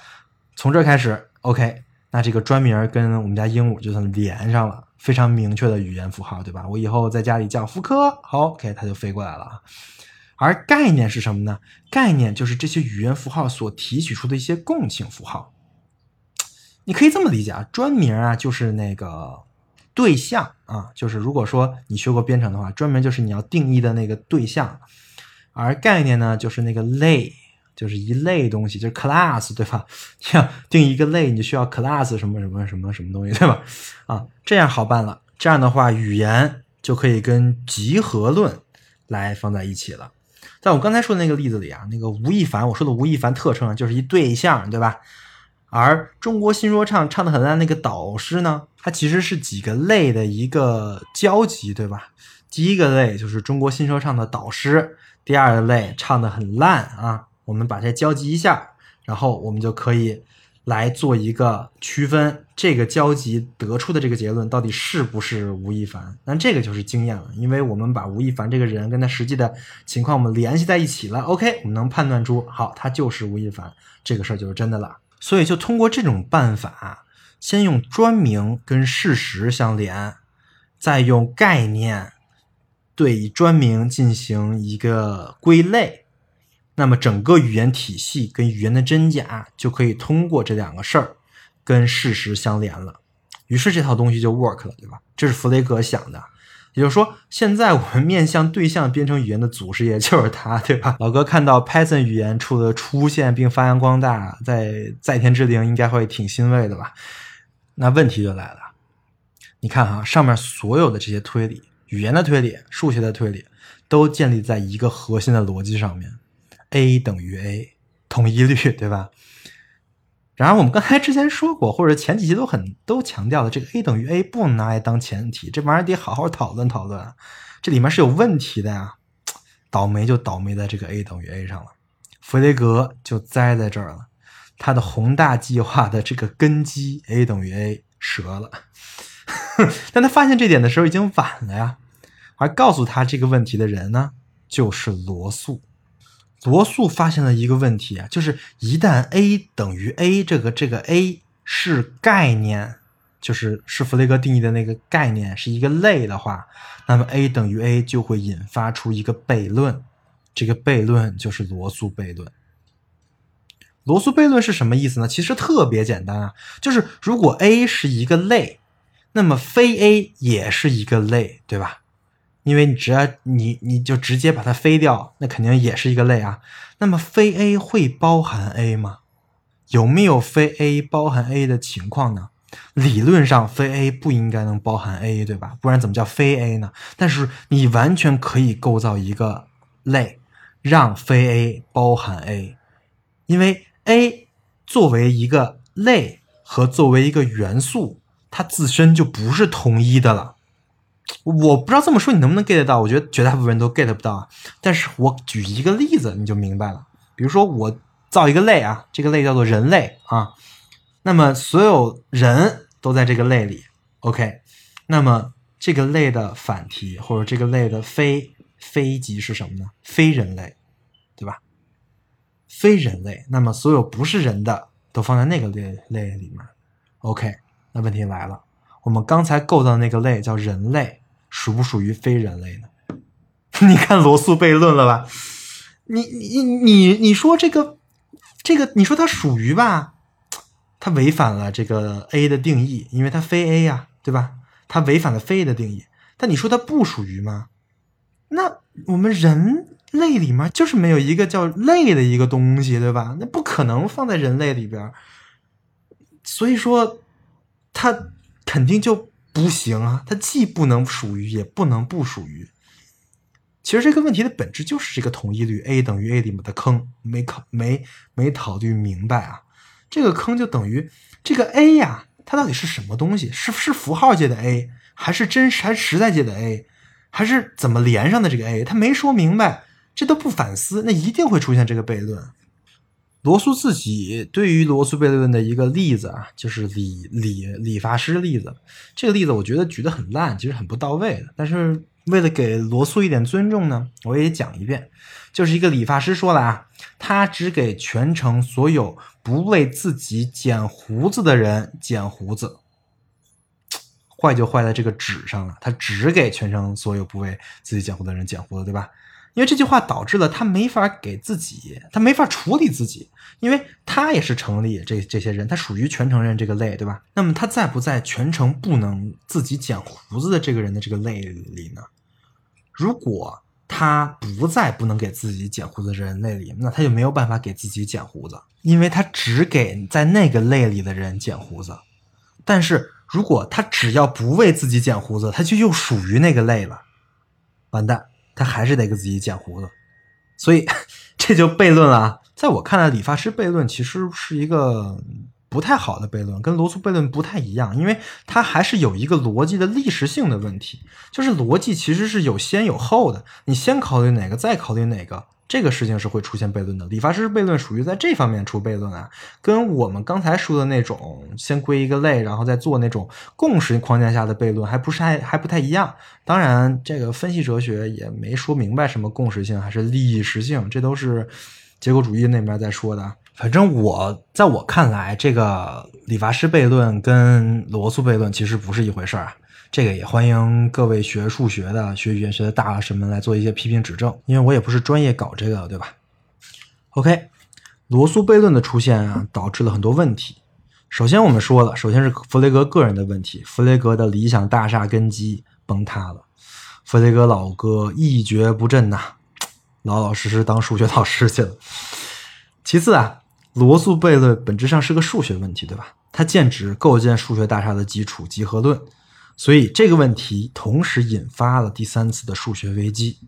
[SPEAKER 1] 从这开始，OK，那这个专名跟我们家鹦鹉就算连上了。非常明确的语言符号，对吧？我以后在家里叫福柯，好，OK，它就飞过来了。而概念是什么呢？概念就是这些语言符号所提取出的一些共性符号。你可以这么理解啊，专名啊就是那个对象啊，就是如果说你学过编程的话，专门就是你要定义的那个对象，而概念呢就是那个类。就是一类东西，就是 class，对吧？要定一个类，你需要 class 什么什么什么什么东西，对吧？啊，这样好办了。这样的话，语言就可以跟集合论来放在一起了。在我刚才说的那个例子里啊，那个吴亦凡，我说的吴亦凡特征啊，就是一对象，对吧？而中国新说唱唱的很烂那个导师呢，它其实是几个类的一个交集，对吧？第一个类就是中国新说唱的导师，第二个类唱的很烂啊。我们把这交集一下，然后我们就可以来做一个区分，这个交集得出的这个结论到底是不是吴亦凡？那这个就是经验了，因为我们把吴亦凡这个人跟他实际的情况我们联系在一起了。OK，我们能判断出，好，他就是吴亦凡，这个事儿就是真的了。所以就通过这种办法，先用专名跟事实相连，再用概念对专名进行一个归类。那么整个语言体系跟语言的真假就可以通过这两个事儿跟事实相连了，于是这套东西就 work 了，对吧？这是弗雷格想的，也就是说，现在我们面向对象编程语言的祖师爷就是他，对吧？老哥看到 Python 语言出的出现并发扬光大，在在天之灵应该会挺欣慰的吧？那问题就来了，你看哈，上面所有的这些推理，语言的推理、数学的推理，都建立在一个核心的逻辑上面。A 等于 a，统一律，对吧？然而我们刚才之前说过，或者前几期都很都强调了，这个 a 等于 a 不能拿来当前提，这玩意儿得好好讨论讨论，这里面是有问题的呀。倒霉就倒霉在这个 a 等于 a 上了，弗雷格就栽在这儿了，他的宏大计划的这个根基 a 等于 a 折了。但他发现这点的时候已经晚了呀。而告诉他这个问题的人呢，就是罗素。罗素发现了一个问题啊，就是一旦 a 等于 a，这个这个 a 是概念，就是是弗雷格定义的那个概念，是一个类的话，那么 a 等于 a 就会引发出一个悖论，这个悖论就是罗素悖论。罗素悖论是什么意思呢？其实特别简单啊，就是如果 a 是一个类，那么非 a 也是一个类，对吧？因为你只要你你就直接把它飞掉，那肯定也是一个类啊。那么非 A 会包含 A 吗？有没有非 A 包含 A 的情况呢？理论上非 A 不应该能包含 A，对吧？不然怎么叫非 A 呢？但是你完全可以构造一个类，让非 A 包含 A，因为 A 作为一个类和作为一个元素，它自身就不是统一的了。我不知道这么说你能不能 get 到，我觉得绝大部分人都 get 不到啊。但是我举一个例子你就明白了。比如说我造一个类啊，这个类叫做人类啊，那么所有人都在这个类里，OK。那么这个类的反题或者这个类的非非极是什么呢？非人类，对吧？非人类，那么所有不是人的都放在那个类类里面，OK。那问题来了。我们刚才构造的那个类叫人类，属不属于非人类呢？你看罗素悖论了吧？你你你你说这个这个，你说它属于吧？它违反了这个 A 的定义，因为它非 A 呀，对吧？它违反了非 A 的定义。但你说它不属于吗？那我们人类里面就是没有一个叫类的一个东西，对吧？那不可能放在人类里边。所以说，它。肯定就不行啊！它既不能属于，也不能不属于。其实这个问题的本质就是这个同义律 a 等于 a 里面的坑，没考没没考虑明白啊！这个坑就等于这个 a 呀，它到底是什么东西？是是符号界的 a，还是真实还是实在界的 a，还是怎么连上的这个 a？他没说明白，这都不反思，那一定会出现这个悖论。罗素自己对于罗素悖论的一个例子啊，就是理理理发师例子。这个例子我觉得举得很烂，其实很不到位的。但是为了给罗素一点尊重呢，我也讲一遍。就是一个理发师说了啊，他只给全城所有不为自己剪胡子的人剪胡子。坏就坏在这个纸上了，他只给全城所有不为自己剪胡子的人剪胡子，对吧？因为这句话导致了他没法给自己，他没法处理自己，因为他也是城里这这些人，他属于全城人这个类，对吧？那么他在不在全城不能自己剪胡子的这个人的这个类里呢？如果他不在不能给自己剪胡子的人类里，那他就没有办法给自己剪胡子，因为他只给在那个类里的人剪胡子。但是如果他只要不为自己剪胡子，他就又属于那个类了，完蛋。他还是得给自己剪胡子，所以这就悖论了。在我看来，理发师悖论其实是一个不太好的悖论，跟罗素悖论不太一样，因为它还是有一个逻辑的历史性的问题，就是逻辑其实是有先有后的，你先考虑哪个，再考虑哪个。这个事情是会出现悖论的，理发师悖论属于在这方面出悖论啊，跟我们刚才说的那种先归一个类，然后再做那种共识框架下的悖论，还不是还还不太一样。当然，这个分析哲学也没说明白什么共识性还是利益实性，这都是结构主义那边在说的。反正我在我看来，这个理发师悖论跟罗素悖论其实不是一回事儿啊。这个也欢迎各位学数学的、学语言学的大神们来做一些批评指正，因为我也不是专业搞这个的，对吧？OK，罗素悖论的出现啊，导致了很多问题。首先我们说了，首先是弗雷格个人的问题，弗雷格的理想大厦根基崩塌了，弗雷格老哥一蹶不振呐，老老实实当数学老师去了。其次啊，罗素悖论本质上是个数学问题，对吧？它剑指构建数学大厦的基础——集合论。所以这个问题同时引发了第三次的数学危机，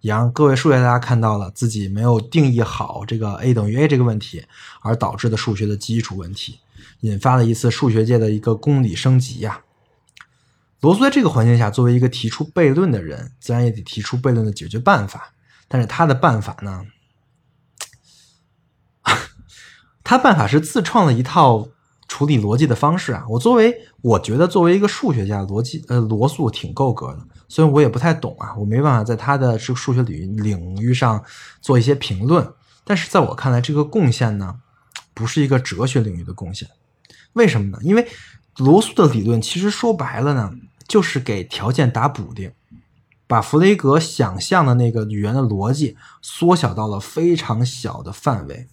[SPEAKER 1] 也让各位数学家看到了自己没有定义好这个 a 等于 a 这个问题，而导致的数学的基础问题，引发了一次数学界的一个公理升级呀。罗素在这个环境下，作为一个提出悖论的人，自然也得提出悖论的解决办法。但是他的办法呢？他办法是自创了一套。处理逻辑的方式啊。我作为我觉得作为一个数学家，逻辑呃罗素挺够格的。虽然我也不太懂啊，我没办法在他的这个数学领领域上做一些评论，但是在我看来，这个贡献呢，不是一个哲学领域的贡献。为什么呢？因为罗素的理论其实说白了呢，就是给条件打补丁，把弗雷格想象的那个语言的逻辑缩小到了非常小的范围。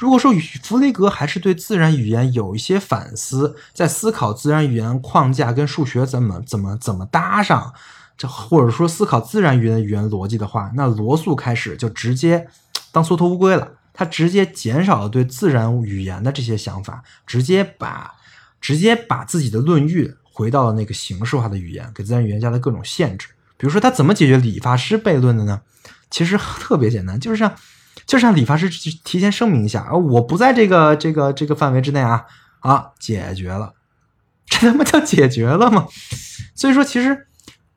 [SPEAKER 1] 如果说弗雷格还是对自然语言有一些反思，在思考自然语言框架跟数学怎么怎么怎么搭上，这或者说思考自然语言语言逻辑的话，那罗素开始就直接当缩头乌龟了。他直接减少了对自然语言的这些想法，直接把直接把自己的论域回到了那个形式化的语言，给自然语言加了各种限制。比如说，他怎么解决理发师悖论的呢？其实特别简单，就是像就是让理发师提前声明一下啊，我不在这个这个这个范围之内啊啊，解决了，这他妈叫解决了吗？所以说，其实。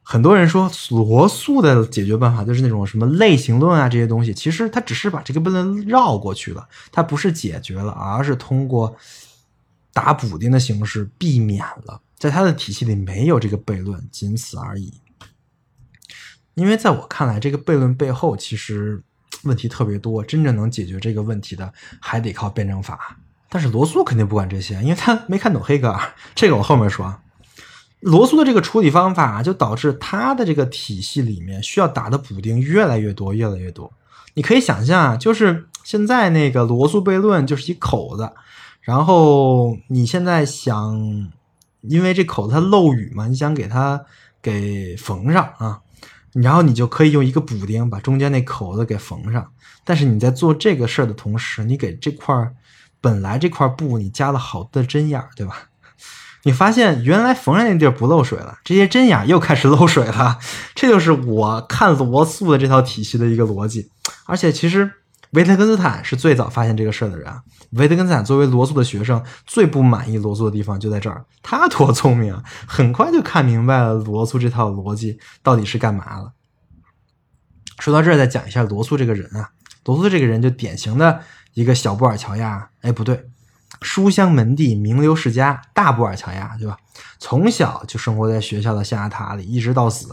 [SPEAKER 1] 很多人说罗素的解决办法就是那种什么类型论啊这些东西，其实他只是把这个悖论绕过去了，他不是解决了，而是通过打补丁的形式避免了，在他的体系里没有这个悖论，仅此而已。因为在我看来，这个悖论背后其实问题特别多，真正能解决这个问题的还得靠辩证法。但是罗素肯定不管这些，因为他没看懂黑格尔，这个我后面说。罗素的这个处理方法就导致他的这个体系里面需要打的补丁越来越多，越来越多。你可以想象啊，就是现在那个罗素悖论就是一口子，然后你现在想，因为这口子它漏雨嘛，你想给它给缝上啊，然后你就可以用一个补丁把中间那口子给缝上。但是你在做这个事儿的同时，你给这块本来这块布你加了好多针眼儿，对吧？你发现原来缝上那地儿不漏水了，这些针眼又开始 漏水了。这就是我看罗素的这套体系的一个逻辑。而且其实维特根斯坦是最早发现这个事儿的人。维特根斯坦作为罗素的学生，最不满意罗素的地方就在这儿。他多聪明啊，很快就看明白了罗素这套逻辑到底是干嘛了。说到这儿，再讲一下罗素这个人啊，罗素这个人就典型的一个小布尔乔亚。哎，不对。书香门第、名流世家，大布尔乔亚，对吧？从小就生活在学校的象牙塔里，一直到死。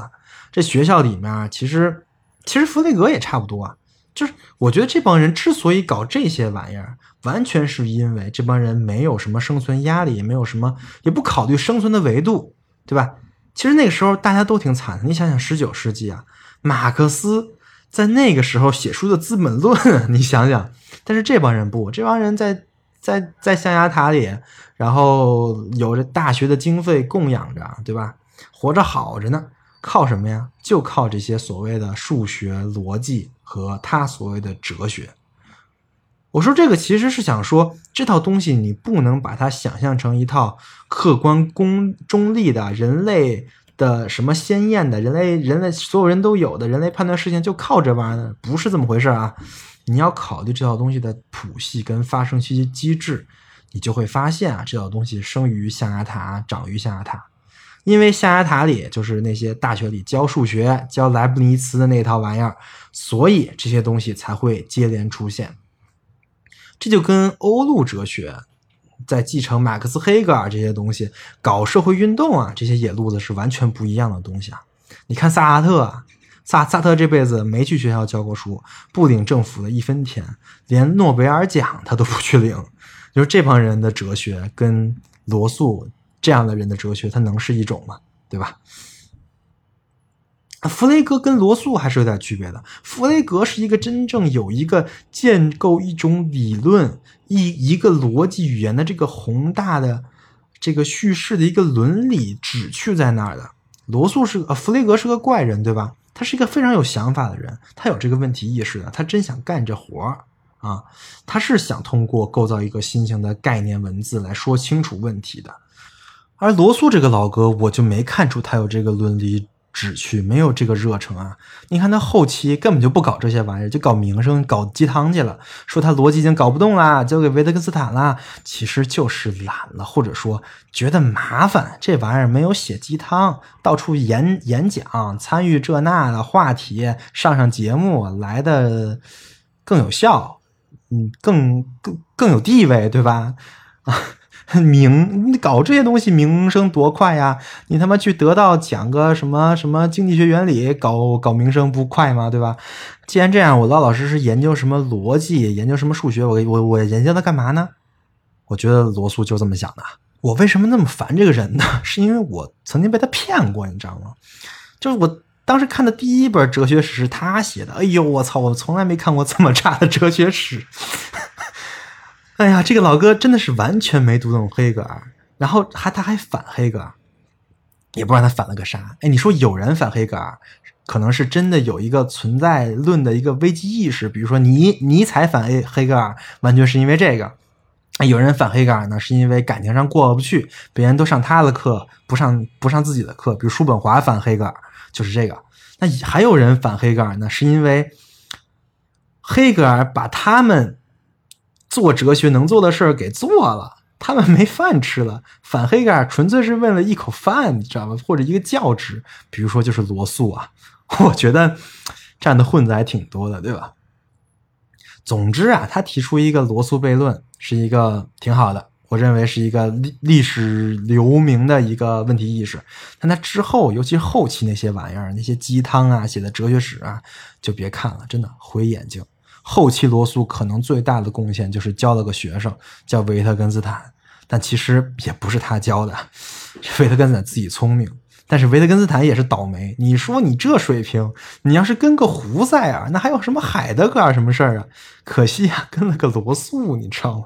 [SPEAKER 1] 这学校里面，其实其实弗雷格也差不多啊。就是我觉得这帮人之所以搞这些玩意儿，完全是因为这帮人没有什么生存压力，也没有什么，也不考虑生存的维度，对吧？其实那个时候大家都挺惨的。你想想，十九世纪啊，马克思在那个时候写出的《资本论》，你想想。但是这帮人不，这帮人在。在在象牙塔里，然后有着大学的经费供养着，对吧？活着好着呢，靠什么呀？就靠这些所谓的数学逻辑和他所谓的哲学。我说这个其实是想说，这套东西你不能把它想象成一套客观公中立的人类的什么鲜艳的人类人类所有人都有的人类判断事情就靠这玩意儿，不是这么回事啊。你要考虑这套东西的谱系跟发生机机制，你就会发现啊，这套东西生于象牙塔，长于象牙塔。因为象牙塔里就是那些大学里教数学、教莱布尼茨的那套玩意儿，所以这些东西才会接连出现。这就跟欧陆哲学在继承马克思、黑格尔这些东西搞社会运动啊，这些野路子是完全不一样的东西啊。你看萨拉特。萨萨特这辈子没去学校教过书，不领政府的一分钱，连诺贝尔奖他都不去领。就是这帮人的哲学跟罗素这样的人的哲学，他能是一种吗？对吧？弗雷格跟罗素还是有点区别的。弗雷格是一个真正有一个建构一种理论、一一个逻辑语言的这个宏大的这个叙事的一个伦理旨趣在那儿的。罗素是呃，弗雷格是个怪人，对吧？他是一个非常有想法的人，他有这个问题意识的，他真想干这活儿啊！他是想通过构造一个新型的概念文字来说清楚问题的。而罗素这个老哥，我就没看出他有这个伦理。旨趣没有这个热诚啊！你看他后期根本就不搞这些玩意儿，就搞名声、搞鸡汤去了。说他逻辑已经搞不动了，交给维特根斯坦了，其实就是懒了，或者说觉得麻烦。这玩意儿没有写鸡汤，到处演演讲、参与这那的话题，上上节目来的更有效，嗯，更更更有地位，对吧？啊，名，你搞这些东西名声多快呀？你他妈去得到讲个什么什么经济学原理，搞搞名声不快吗？对吧？既然这样，我老老实实研究什么逻辑，研究什么数学，我我我研究它干嘛呢？我觉得罗素就这么想的。我为什么那么烦这个人呢？是因为我曾经被他骗过，你知道吗？就是我当时看的第一本哲学史是他写的。哎呦，我操！我从来没看过这么差的哲学史。哎呀，这个老哥真的是完全没读懂黑格尔，然后还他还反黑格尔，也不知道他反了个啥。哎，你说有人反黑格尔，可能是真的有一个存在论的一个危机意识，比如说尼尼采反黑黑格尔，完全是因为这个。有人反黑格尔呢，是因为感情上过不去，别人都上他的课，不上不上自己的课。比如叔本华反黑格尔，就是这个。那还有人反黑格尔呢，是因为黑格尔把他们做哲学能做的事儿给做了，他们没饭吃了。反黑格尔纯粹是为了一口饭，你知道吗？或者一个教职。比如说就是罗素啊，我觉得这样的混子还挺多的，对吧？总之啊，他提出一个罗素悖论。是一个挺好的，我认为是一个历历史留名的一个问题意识。但他之后，尤其后期那些玩意儿，那些鸡汤啊，写的哲学史啊，就别看了，真的毁眼睛。后期罗素可能最大的贡献就是教了个学生叫维特根斯坦，但其实也不是他教的，维特根斯坦自己聪明。但是维特根斯坦也是倒霉。你说你这水平，你要是跟个胡塞尔，那还有什么海德格尔什么事儿啊？可惜啊，跟了个罗素，你知道吗？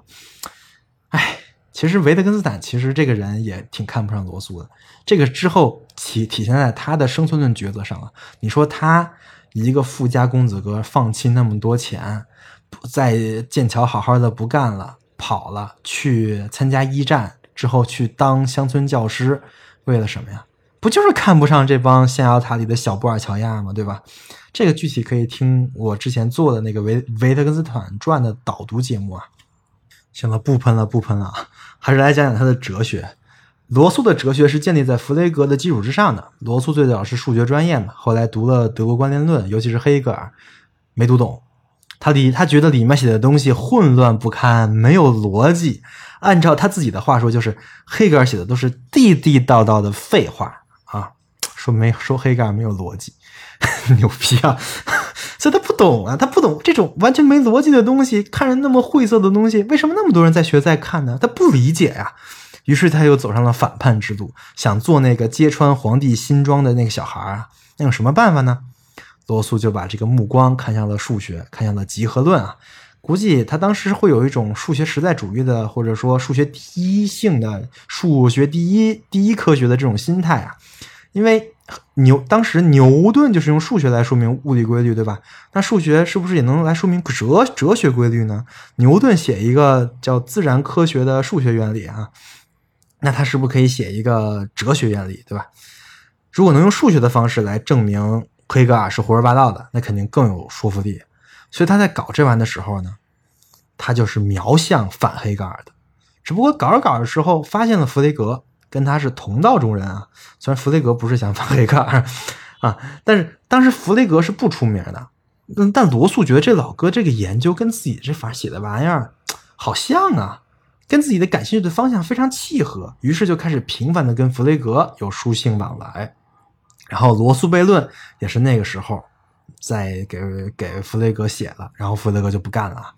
[SPEAKER 1] 哎，其实维特根斯坦其实这个人也挺看不上罗素的。这个之后体体现在他的生存论抉择上了。你说他一个富家公子哥，放弃那么多钱，在剑桥好好的不干了，跑了去参加一战之后去当乡村教师，为了什么呀？不就是看不上这帮象牙塔里的小布尔乔亚吗？对吧？这个具体可以听我之前做的那个维维特根斯坦传的导读节目啊。行了，不喷了，不喷了，还是来讲讲他的哲学。罗素的哲学是建立在弗雷格的基础之上的。罗素最早是数学专业嘛，后来读了德国观念论，尤其是黑格尔，没读懂。他里他觉得里面写的东西混乱不堪，没有逻辑。按照他自己的话说，就是黑格尔写的都是地地道道的废话啊。说没说黑格尔没有逻辑，牛逼啊！所以他不懂啊，他不懂这种完全没逻辑的东西，看着那么晦涩的东西，为什么那么多人在学在看呢？他不理解呀。于是他又走上了反叛之路，想做那个揭穿皇帝新装的那个小孩啊。那有什么办法呢？罗素就把这个目光看向了数学，看向了集合论啊。估计他当时会有一种数学实在主义的，或者说数学第一性的数学第一第一科学的这种心态啊，因为。牛当时牛顿就是用数学来说明物理规律，对吧？那数学是不是也能来说明哲哲学规律呢？牛顿写一个叫自然科学的数学原理啊，那他是不是可以写一个哲学原理，对吧？如果能用数学的方式来证明黑格尔是胡说八道的，那肯定更有说服力。所以他在搞这玩意的时候呢，他就是瞄向反黑格尔的，只不过搞着搞的时候发现了弗雷格。跟他是同道中人啊，虽然弗雷格不是想反黑格尔啊，但是当时弗雷格是不出名的。嗯，但罗素觉得这老哥这个研究跟自己这法写的玩意儿好像啊，跟自己的感兴趣的方向非常契合，于是就开始频繁的跟弗雷格有书信往来。然后罗素悖论也是那个时候在给给弗雷格写了，然后弗雷格就不干了。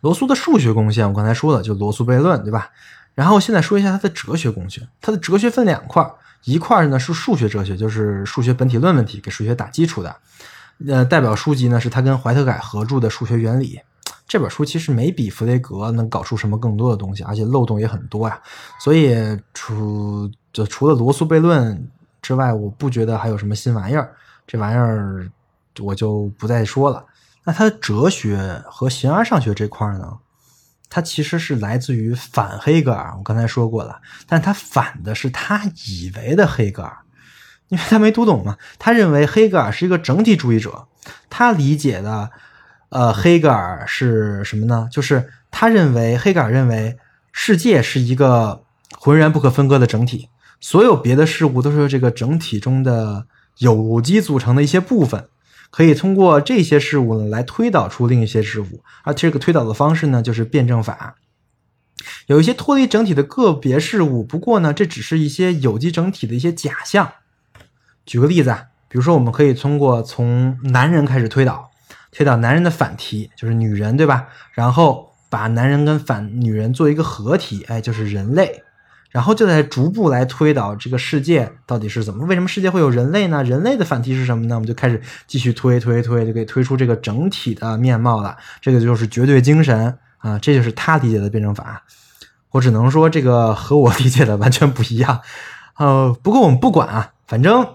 [SPEAKER 1] 罗素的数学贡献我刚才说了，就罗素悖论，对吧？然后现在说一下他的哲学贡献。他的哲学分两块，一块呢是数学哲学，就是数学本体论问题，给数学打基础的。呃，代表书籍呢是他跟怀特改合著的《数学原理》。这本书其实没比弗雷格能搞出什么更多的东西，而且漏洞也很多呀。所以除就除了罗素悖论之外，我不觉得还有什么新玩意儿。这玩意儿我就不再说了。那他的哲学和形而上学这块呢？他其实是来自于反黑格尔，我刚才说过了，但他反的是他以为的黑格尔，因为他没读懂嘛。他认为黑格尔是一个整体主义者，他理解的，呃，黑格尔是什么呢？就是他认为黑格尔认为世界是一个浑然不可分割的整体，所有别的事物都是这个整体中的有机组成的一些部分。可以通过这些事物呢来推导出另一些事物，而这个推导的方式呢就是辩证法。有一些脱离整体的个别事物。不过呢，这只是一些有机整体的一些假象。举个例子啊，比如说，我们可以通过从男人开始推导，推导男人的反题就是女人，对吧？然后把男人跟反女人做一个合体，哎，就是人类。然后就在逐步来推导这个世界到底是怎么？为什么世界会有人类呢？人类的反题是什么呢？我们就开始继续推推推，就可以推出这个整体的面貌了。这个就是绝对精神啊，这就是他理解的辩证法。我只能说这个和我理解的完全不一样。呃，不过我们不管啊，反正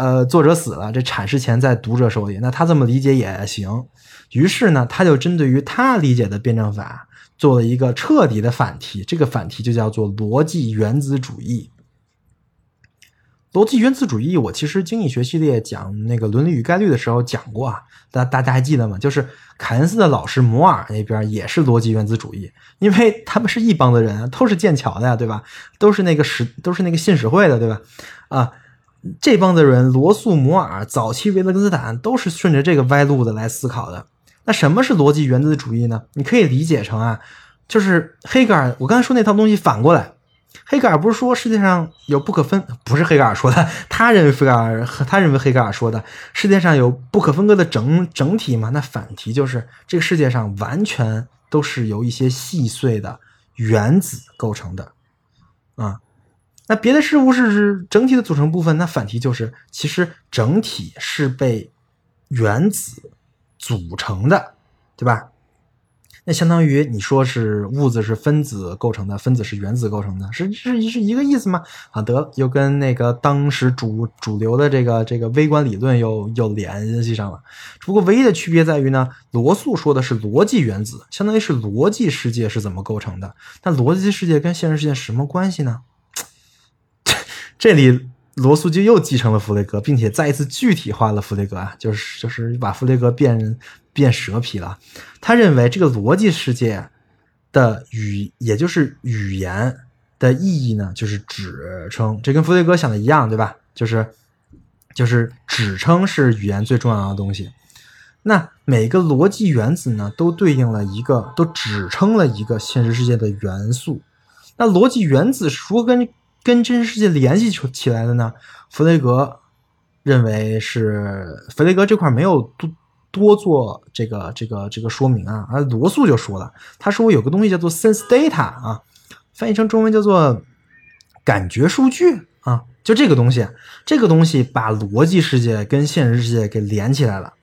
[SPEAKER 1] 呃，作者死了，这阐释权在读者手里，那他这么理解也行。于是呢，他就针对于他理解的辩证法。做了一个彻底的反题，这个反题就叫做逻辑原子主义。逻辑原子主义，我其实经济学系列讲那个伦理与概率的时候讲过啊，大大家还记得吗？就是凯恩斯的老师摩尔那边也是逻辑原子主义，因为他们是一帮的人，都是剑桥的呀，对吧？都是那个史，都是那个信史会的，对吧？啊，这帮子人，罗素、摩尔、早期维特根斯坦都是顺着这个歪路子来思考的。那什么是逻辑原子主义呢？你可以理解成啊，就是黑格尔。我刚才说那套东西反过来，黑格尔不是说世界上有不可分，不是黑格尔说的，他认为黑格尔，他认为黑格尔说的世界上有不可分割的整整体吗？那反题就是这个世界上完全都是由一些细碎的原子构成的啊。那别的事物是整体的组成部分，那反题就是其实整体是被原子。组成的，对吧？那相当于你说是物质是分子构成的，分子是原子构成的，是是是一个意思吗？啊，得又跟那个当时主主流的这个这个微观理论又又联系上了。只不过唯一的区别在于呢，罗素说的是逻辑原子，相当于是逻辑世界是怎么构成的。那逻辑世界跟现实世界什么关系呢？这里。罗素就又继承了弗雷格，并且再一次具体化了弗雷格啊，就是就是把弗雷格变变蛇皮了。他认为这个逻辑世界的语，也就是语言的意义呢，就是指称。这跟弗雷格想的一样，对吧？就是就是指称是语言最重要的东西。那每个逻辑原子呢，都对应了一个，都指称了一个现实世界的元素。那逻辑原子如何跟？跟真实世界联系起起来的呢？弗雷格认为是弗雷格这块没有多多做这个这个这个说明啊，而罗素就说了，他说有个东西叫做 sense data 啊，翻译成中文叫做感觉数据啊，就这个东西，这个东西把逻辑世界跟现实世界给连起来了，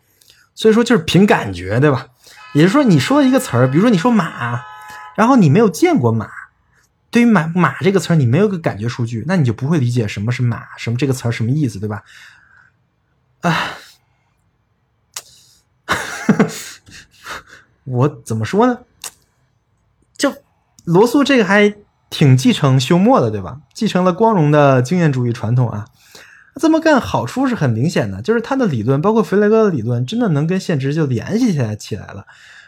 [SPEAKER 1] 所以说就是凭感觉，对吧？也就是说，你说一个词儿，比如说你说马，然后你没有见过马。对于“马”“马”这个词儿，你没有个感觉数据，那你就不会理解什么是“马”，什么这个词儿什么意思，对吧？啊，我怎么说呢？就罗素这个还挺继承休谟的，对吧？继承了光荣的经验主义传统啊。这么干好处是很明显的，就是他的理论，包括弗雷格的理论，真的能跟现实就联系起来起来了。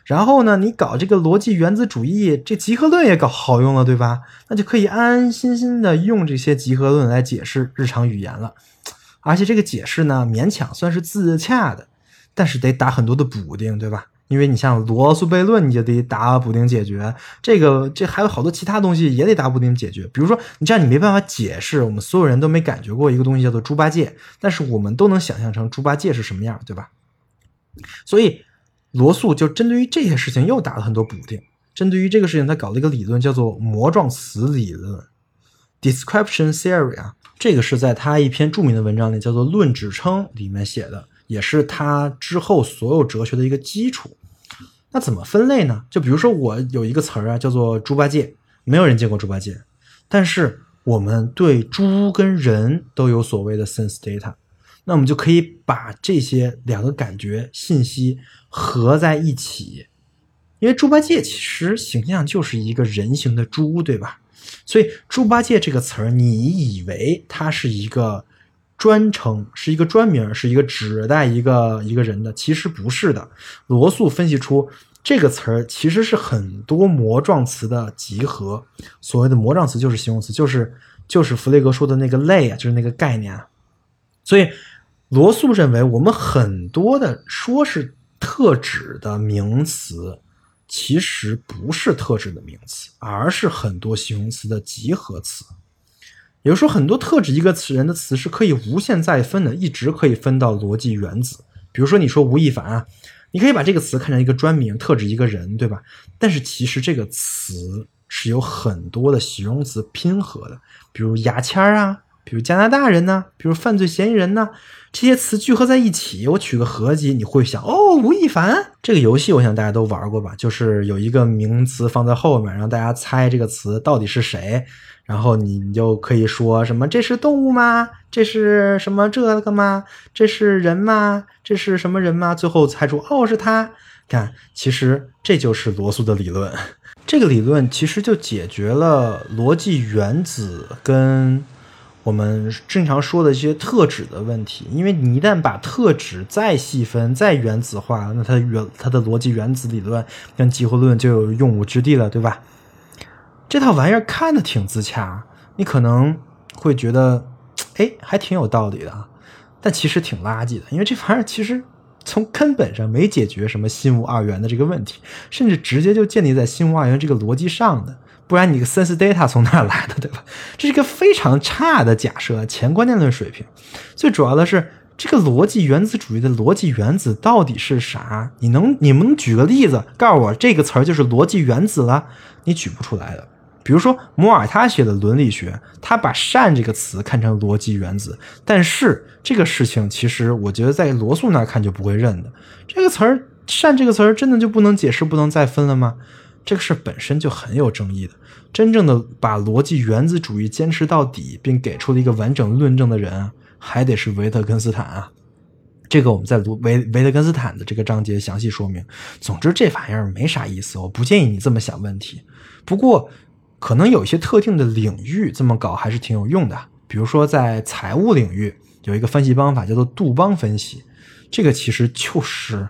[SPEAKER 1] 然后呢，你搞这个逻辑原子主义，这集合论也搞好用了，对吧？那就可以安安心心的用这些集合论来解释日常语言了。而且这个解释呢，勉强算是自洽的，但是得打很多的补丁，对吧？因为你像罗素悖论，你就得打补丁解决。这个这还有好多其他东西也得打补丁解决。比如说，你这样你没办法解释，我们所有人都没感觉过一个东西叫做猪八戒，但是我们都能想象成猪八戒是什么样，对吧？所以。罗素就针对于这些事情又打了很多补丁。针对于这个事情，他搞了一个理论，叫做模状词理论 （description theory） 啊。这个是在他一篇著名的文章里，叫做《论指称》里面写的，也是他之后所有哲学的一个基础。那怎么分类呢？就比如说，我有一个词儿啊，叫做猪八戒，没有人见过猪八戒，但是我们对猪跟人都有所谓的 sense data。那我们就可以把这些两个感觉信息合在一起，因为猪八戒其实形象就是一个人形的猪，对吧？所以猪八戒这个词儿，你以为它是一个专称，是一个专名，是一个指代一个一个人的，其实不是的。罗素分析出这个词儿其实是很多模状词的集合。所谓的模状词就是形容词，就是就是弗雷格说的那个类啊，就是那个概念。所以。罗素认为，我们很多的说是特指的名词，其实不是特指的名词，而是很多形容词的集合词。也就是说，很多特指一个词人的词是可以无限再分的，一直可以分到逻辑原子。比如说，你说吴亦凡啊，你可以把这个词看成一个专名，特指一个人，对吧？但是其实这个词是有很多的形容词拼合的，比如牙签儿啊。比如加拿大人呢，比如犯罪嫌疑人呢，这些词聚合在一起，我取个合集，你会想哦，吴亦凡这个游戏，我想大家都玩过吧？就是有一个名词放在后面，让大家猜这个词到底是谁，然后你你就可以说什么这是动物吗？这是什么这个吗？这是人吗？这是什么人吗？最后猜出哦是他。看，其实这就是罗素的理论，这个理论其实就解决了逻辑原子跟。我们正常说的一些特指的问题，因为你一旦把特指再细分、再原子化，那它原它的逻辑原子理论跟集合论就有用武之地了，对吧？这套玩意儿看的挺自洽，你可能会觉得，哎，还挺有道理的啊，但其实挺垃圾的，因为这玩意儿其实从根本上没解决什么心无二元的这个问题，甚至直接就建立在心无二元这个逻辑上的。不然你个 sense data 从哪来的，对吧？这是一个非常差的假设，前观念论水平。最主要的是，这个逻辑原子主义的逻辑原子到底是啥？你能你们举个例子，告诉我这个词儿就是逻辑原子了？你举不出来的。比如说摩尔他写的伦理学，他把善这个词看成逻辑原子，但是这个事情其实我觉得在罗素那看就不会认的。这个词儿善这个词儿真的就不能解释、不能再分了吗？这个事本身就很有争议的。真正的把逻辑原子主义坚持到底，并给出了一个完整论证的人，还得是维特根斯坦啊。这个我们在卢维维特根斯坦的这个章节详细说明。总之，这玩意儿没啥意思，我不建议你这么想问题。不过，可能有一些特定的领域这么搞还是挺有用的。比如说，在财务领域有一个分析方法叫做杜邦分析，这个其实就是。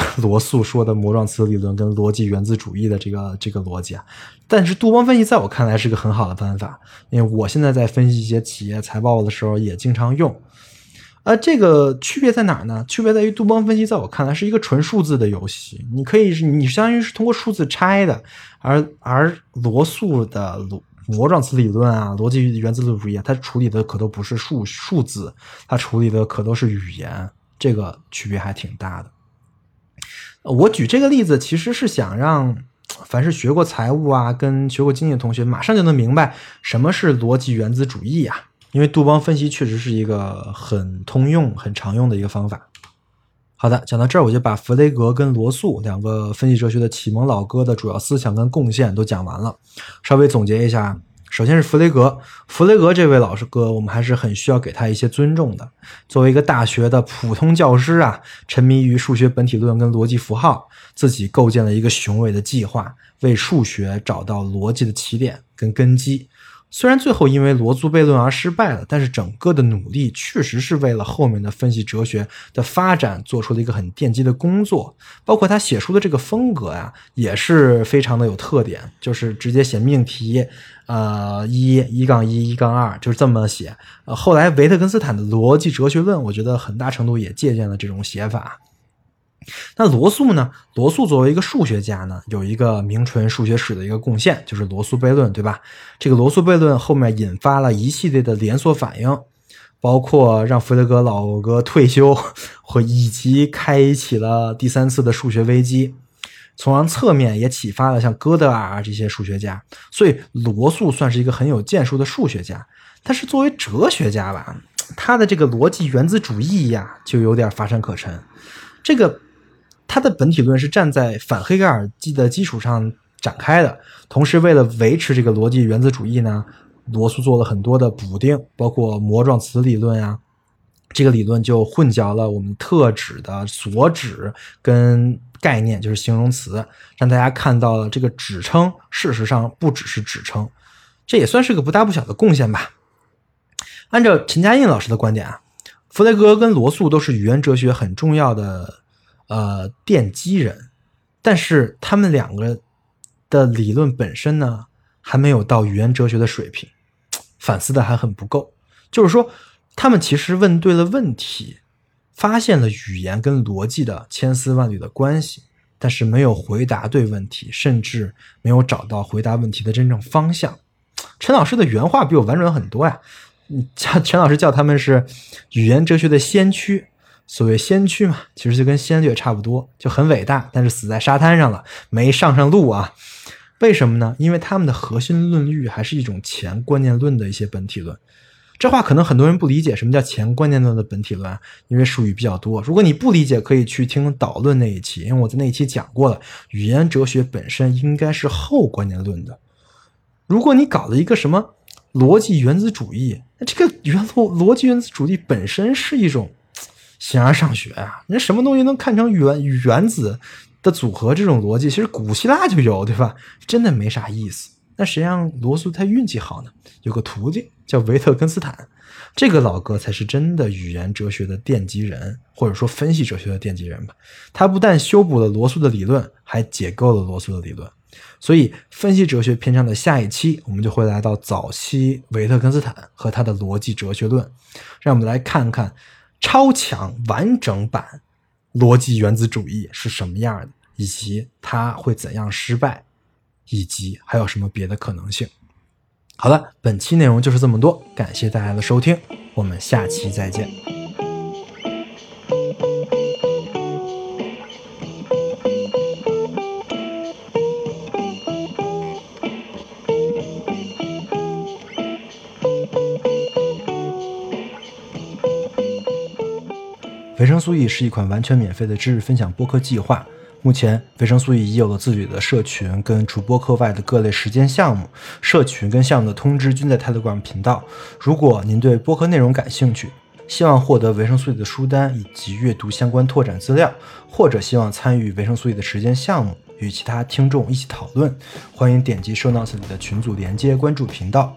[SPEAKER 1] 罗素说的膜状词理论跟逻辑原子主义的这个这个逻辑啊，但是杜邦分析在我看来是个很好的办法，因为我现在在分析一些企业财报的时候也经常用。呃，这个区别在哪儿呢？区别在于杜邦分析在我看来是一个纯数字的游戏，你可以是你相当于是通过数字拆的，而而罗素的逻膜状词理论啊，逻辑原子主义啊，它处理的可都不是数数字，它处理的可都是语言，这个区别还挺大的。我举这个例子，其实是想让凡是学过财务啊、跟学过经济的同学，马上就能明白什么是逻辑原子主义啊。因为杜邦分析确实是一个很通用、很常用的一个方法。好的，讲到这儿，我就把弗雷格跟罗素两个分析哲学的启蒙老哥的主要思想跟贡献都讲完了。稍微总结一下。首先是弗雷格，弗雷格这位老师哥，我们还是很需要给他一些尊重的。作为一个大学的普通教师啊，沉迷于数学本体论跟逻辑符号，自己构建了一个雄伟的计划，为数学找到逻辑的起点跟根基。虽然最后因为罗素悖论而失败了，但是整个的努力确实是为了后面的分析哲学的发展做出了一个很奠基的工作。包括他写书的这个风格呀，也是非常的有特点，就是直接写命题，呃，一一杠一一杠二就是这么写。呃，后来维特根斯坦的逻辑哲学论，我觉得很大程度也借鉴了这种写法。那罗素呢？罗素作为一个数学家呢，有一个名纯数学史的一个贡献，就是罗素悖论，对吧？这个罗素悖论后面引发了一系列的连锁反应，包括让弗雷格老哥退休，或以及开启了第三次的数学危机，从而侧面也启发了像哥德尔这些数学家。所以罗素算是一个很有建树的数学家，但是作为哲学家吧，他的这个逻辑原子主义呀，就有点乏善可陈。这个。他的本体论是站在反黑格尔基的基础上展开的，同时为了维持这个逻辑原子主义呢，罗素做了很多的补丁，包括膜状词理论啊，这个理论就混淆了我们特指的所指跟概念，就是形容词，让大家看到了这个指称事实上不只是指称，这也算是个不大不小的贡献吧。按照陈嘉映老师的观点啊，弗雷格跟罗素都是语言哲学很重要的。呃，奠基人，但是他们两个的理论本身呢，还没有到语言哲学的水平，反思的还很不够。就是说，他们其实问对了问题，发现了语言跟逻辑的千丝万缕的关系，但是没有回答对问题，甚至没有找到回答问题的真正方向。陈老师的原话比我婉转很多呀。叫陈老师叫他们是语言哲学的先驱。所谓先驱嘛，其实就跟先略差不多，就很伟大，但是死在沙滩上了，没上上路啊。为什么呢？因为他们的核心论域还是一种前观念论的一些本体论。这话可能很多人不理解，什么叫前观念论的本体论？因为术语比较多。如果你不理解，可以去听导论那一期，因为我在那一期讲过了，语言哲学本身应该是后观念论的。如果你搞了一个什么逻辑原子主义，那这个原逻逻辑原子主义本身是一种。形而上学啊，那什么东西能看成原原子的组合？这种逻辑其实古希腊就有，对吧？真的没啥意思。那谁让罗素他运气好呢？有个徒弟叫维特根斯坦，这个老哥才是真的语言哲学的奠基人，或者说分析哲学的奠基人吧。他不但修补了罗素的理论，还解构了罗素的理论。所以，分析哲学篇章的下一期，我们就会来到早期维特根斯坦和他的逻辑哲学论，让我们来看看。超强完整版逻辑原子主义是什么样的，以及它会怎样失败，以及还有什么别的可能性？好了，本期内容就是这么多，感谢大家的收听，我们下期再见。维生素 E 是一款完全免费的知识分享播客计划。目前，维生素 E 已有了自己的社群，跟除播客外的各类实践项目。社群跟项目的通知均在 Telegram 频道。如果您对播客内容感兴趣，希望获得维生素 E 的书单以及阅读相关拓展资料，或者希望参与维生素 E 的实践项目，与其他听众一起讨论，欢迎点击 Show Notes 里的群组连接，关注频道。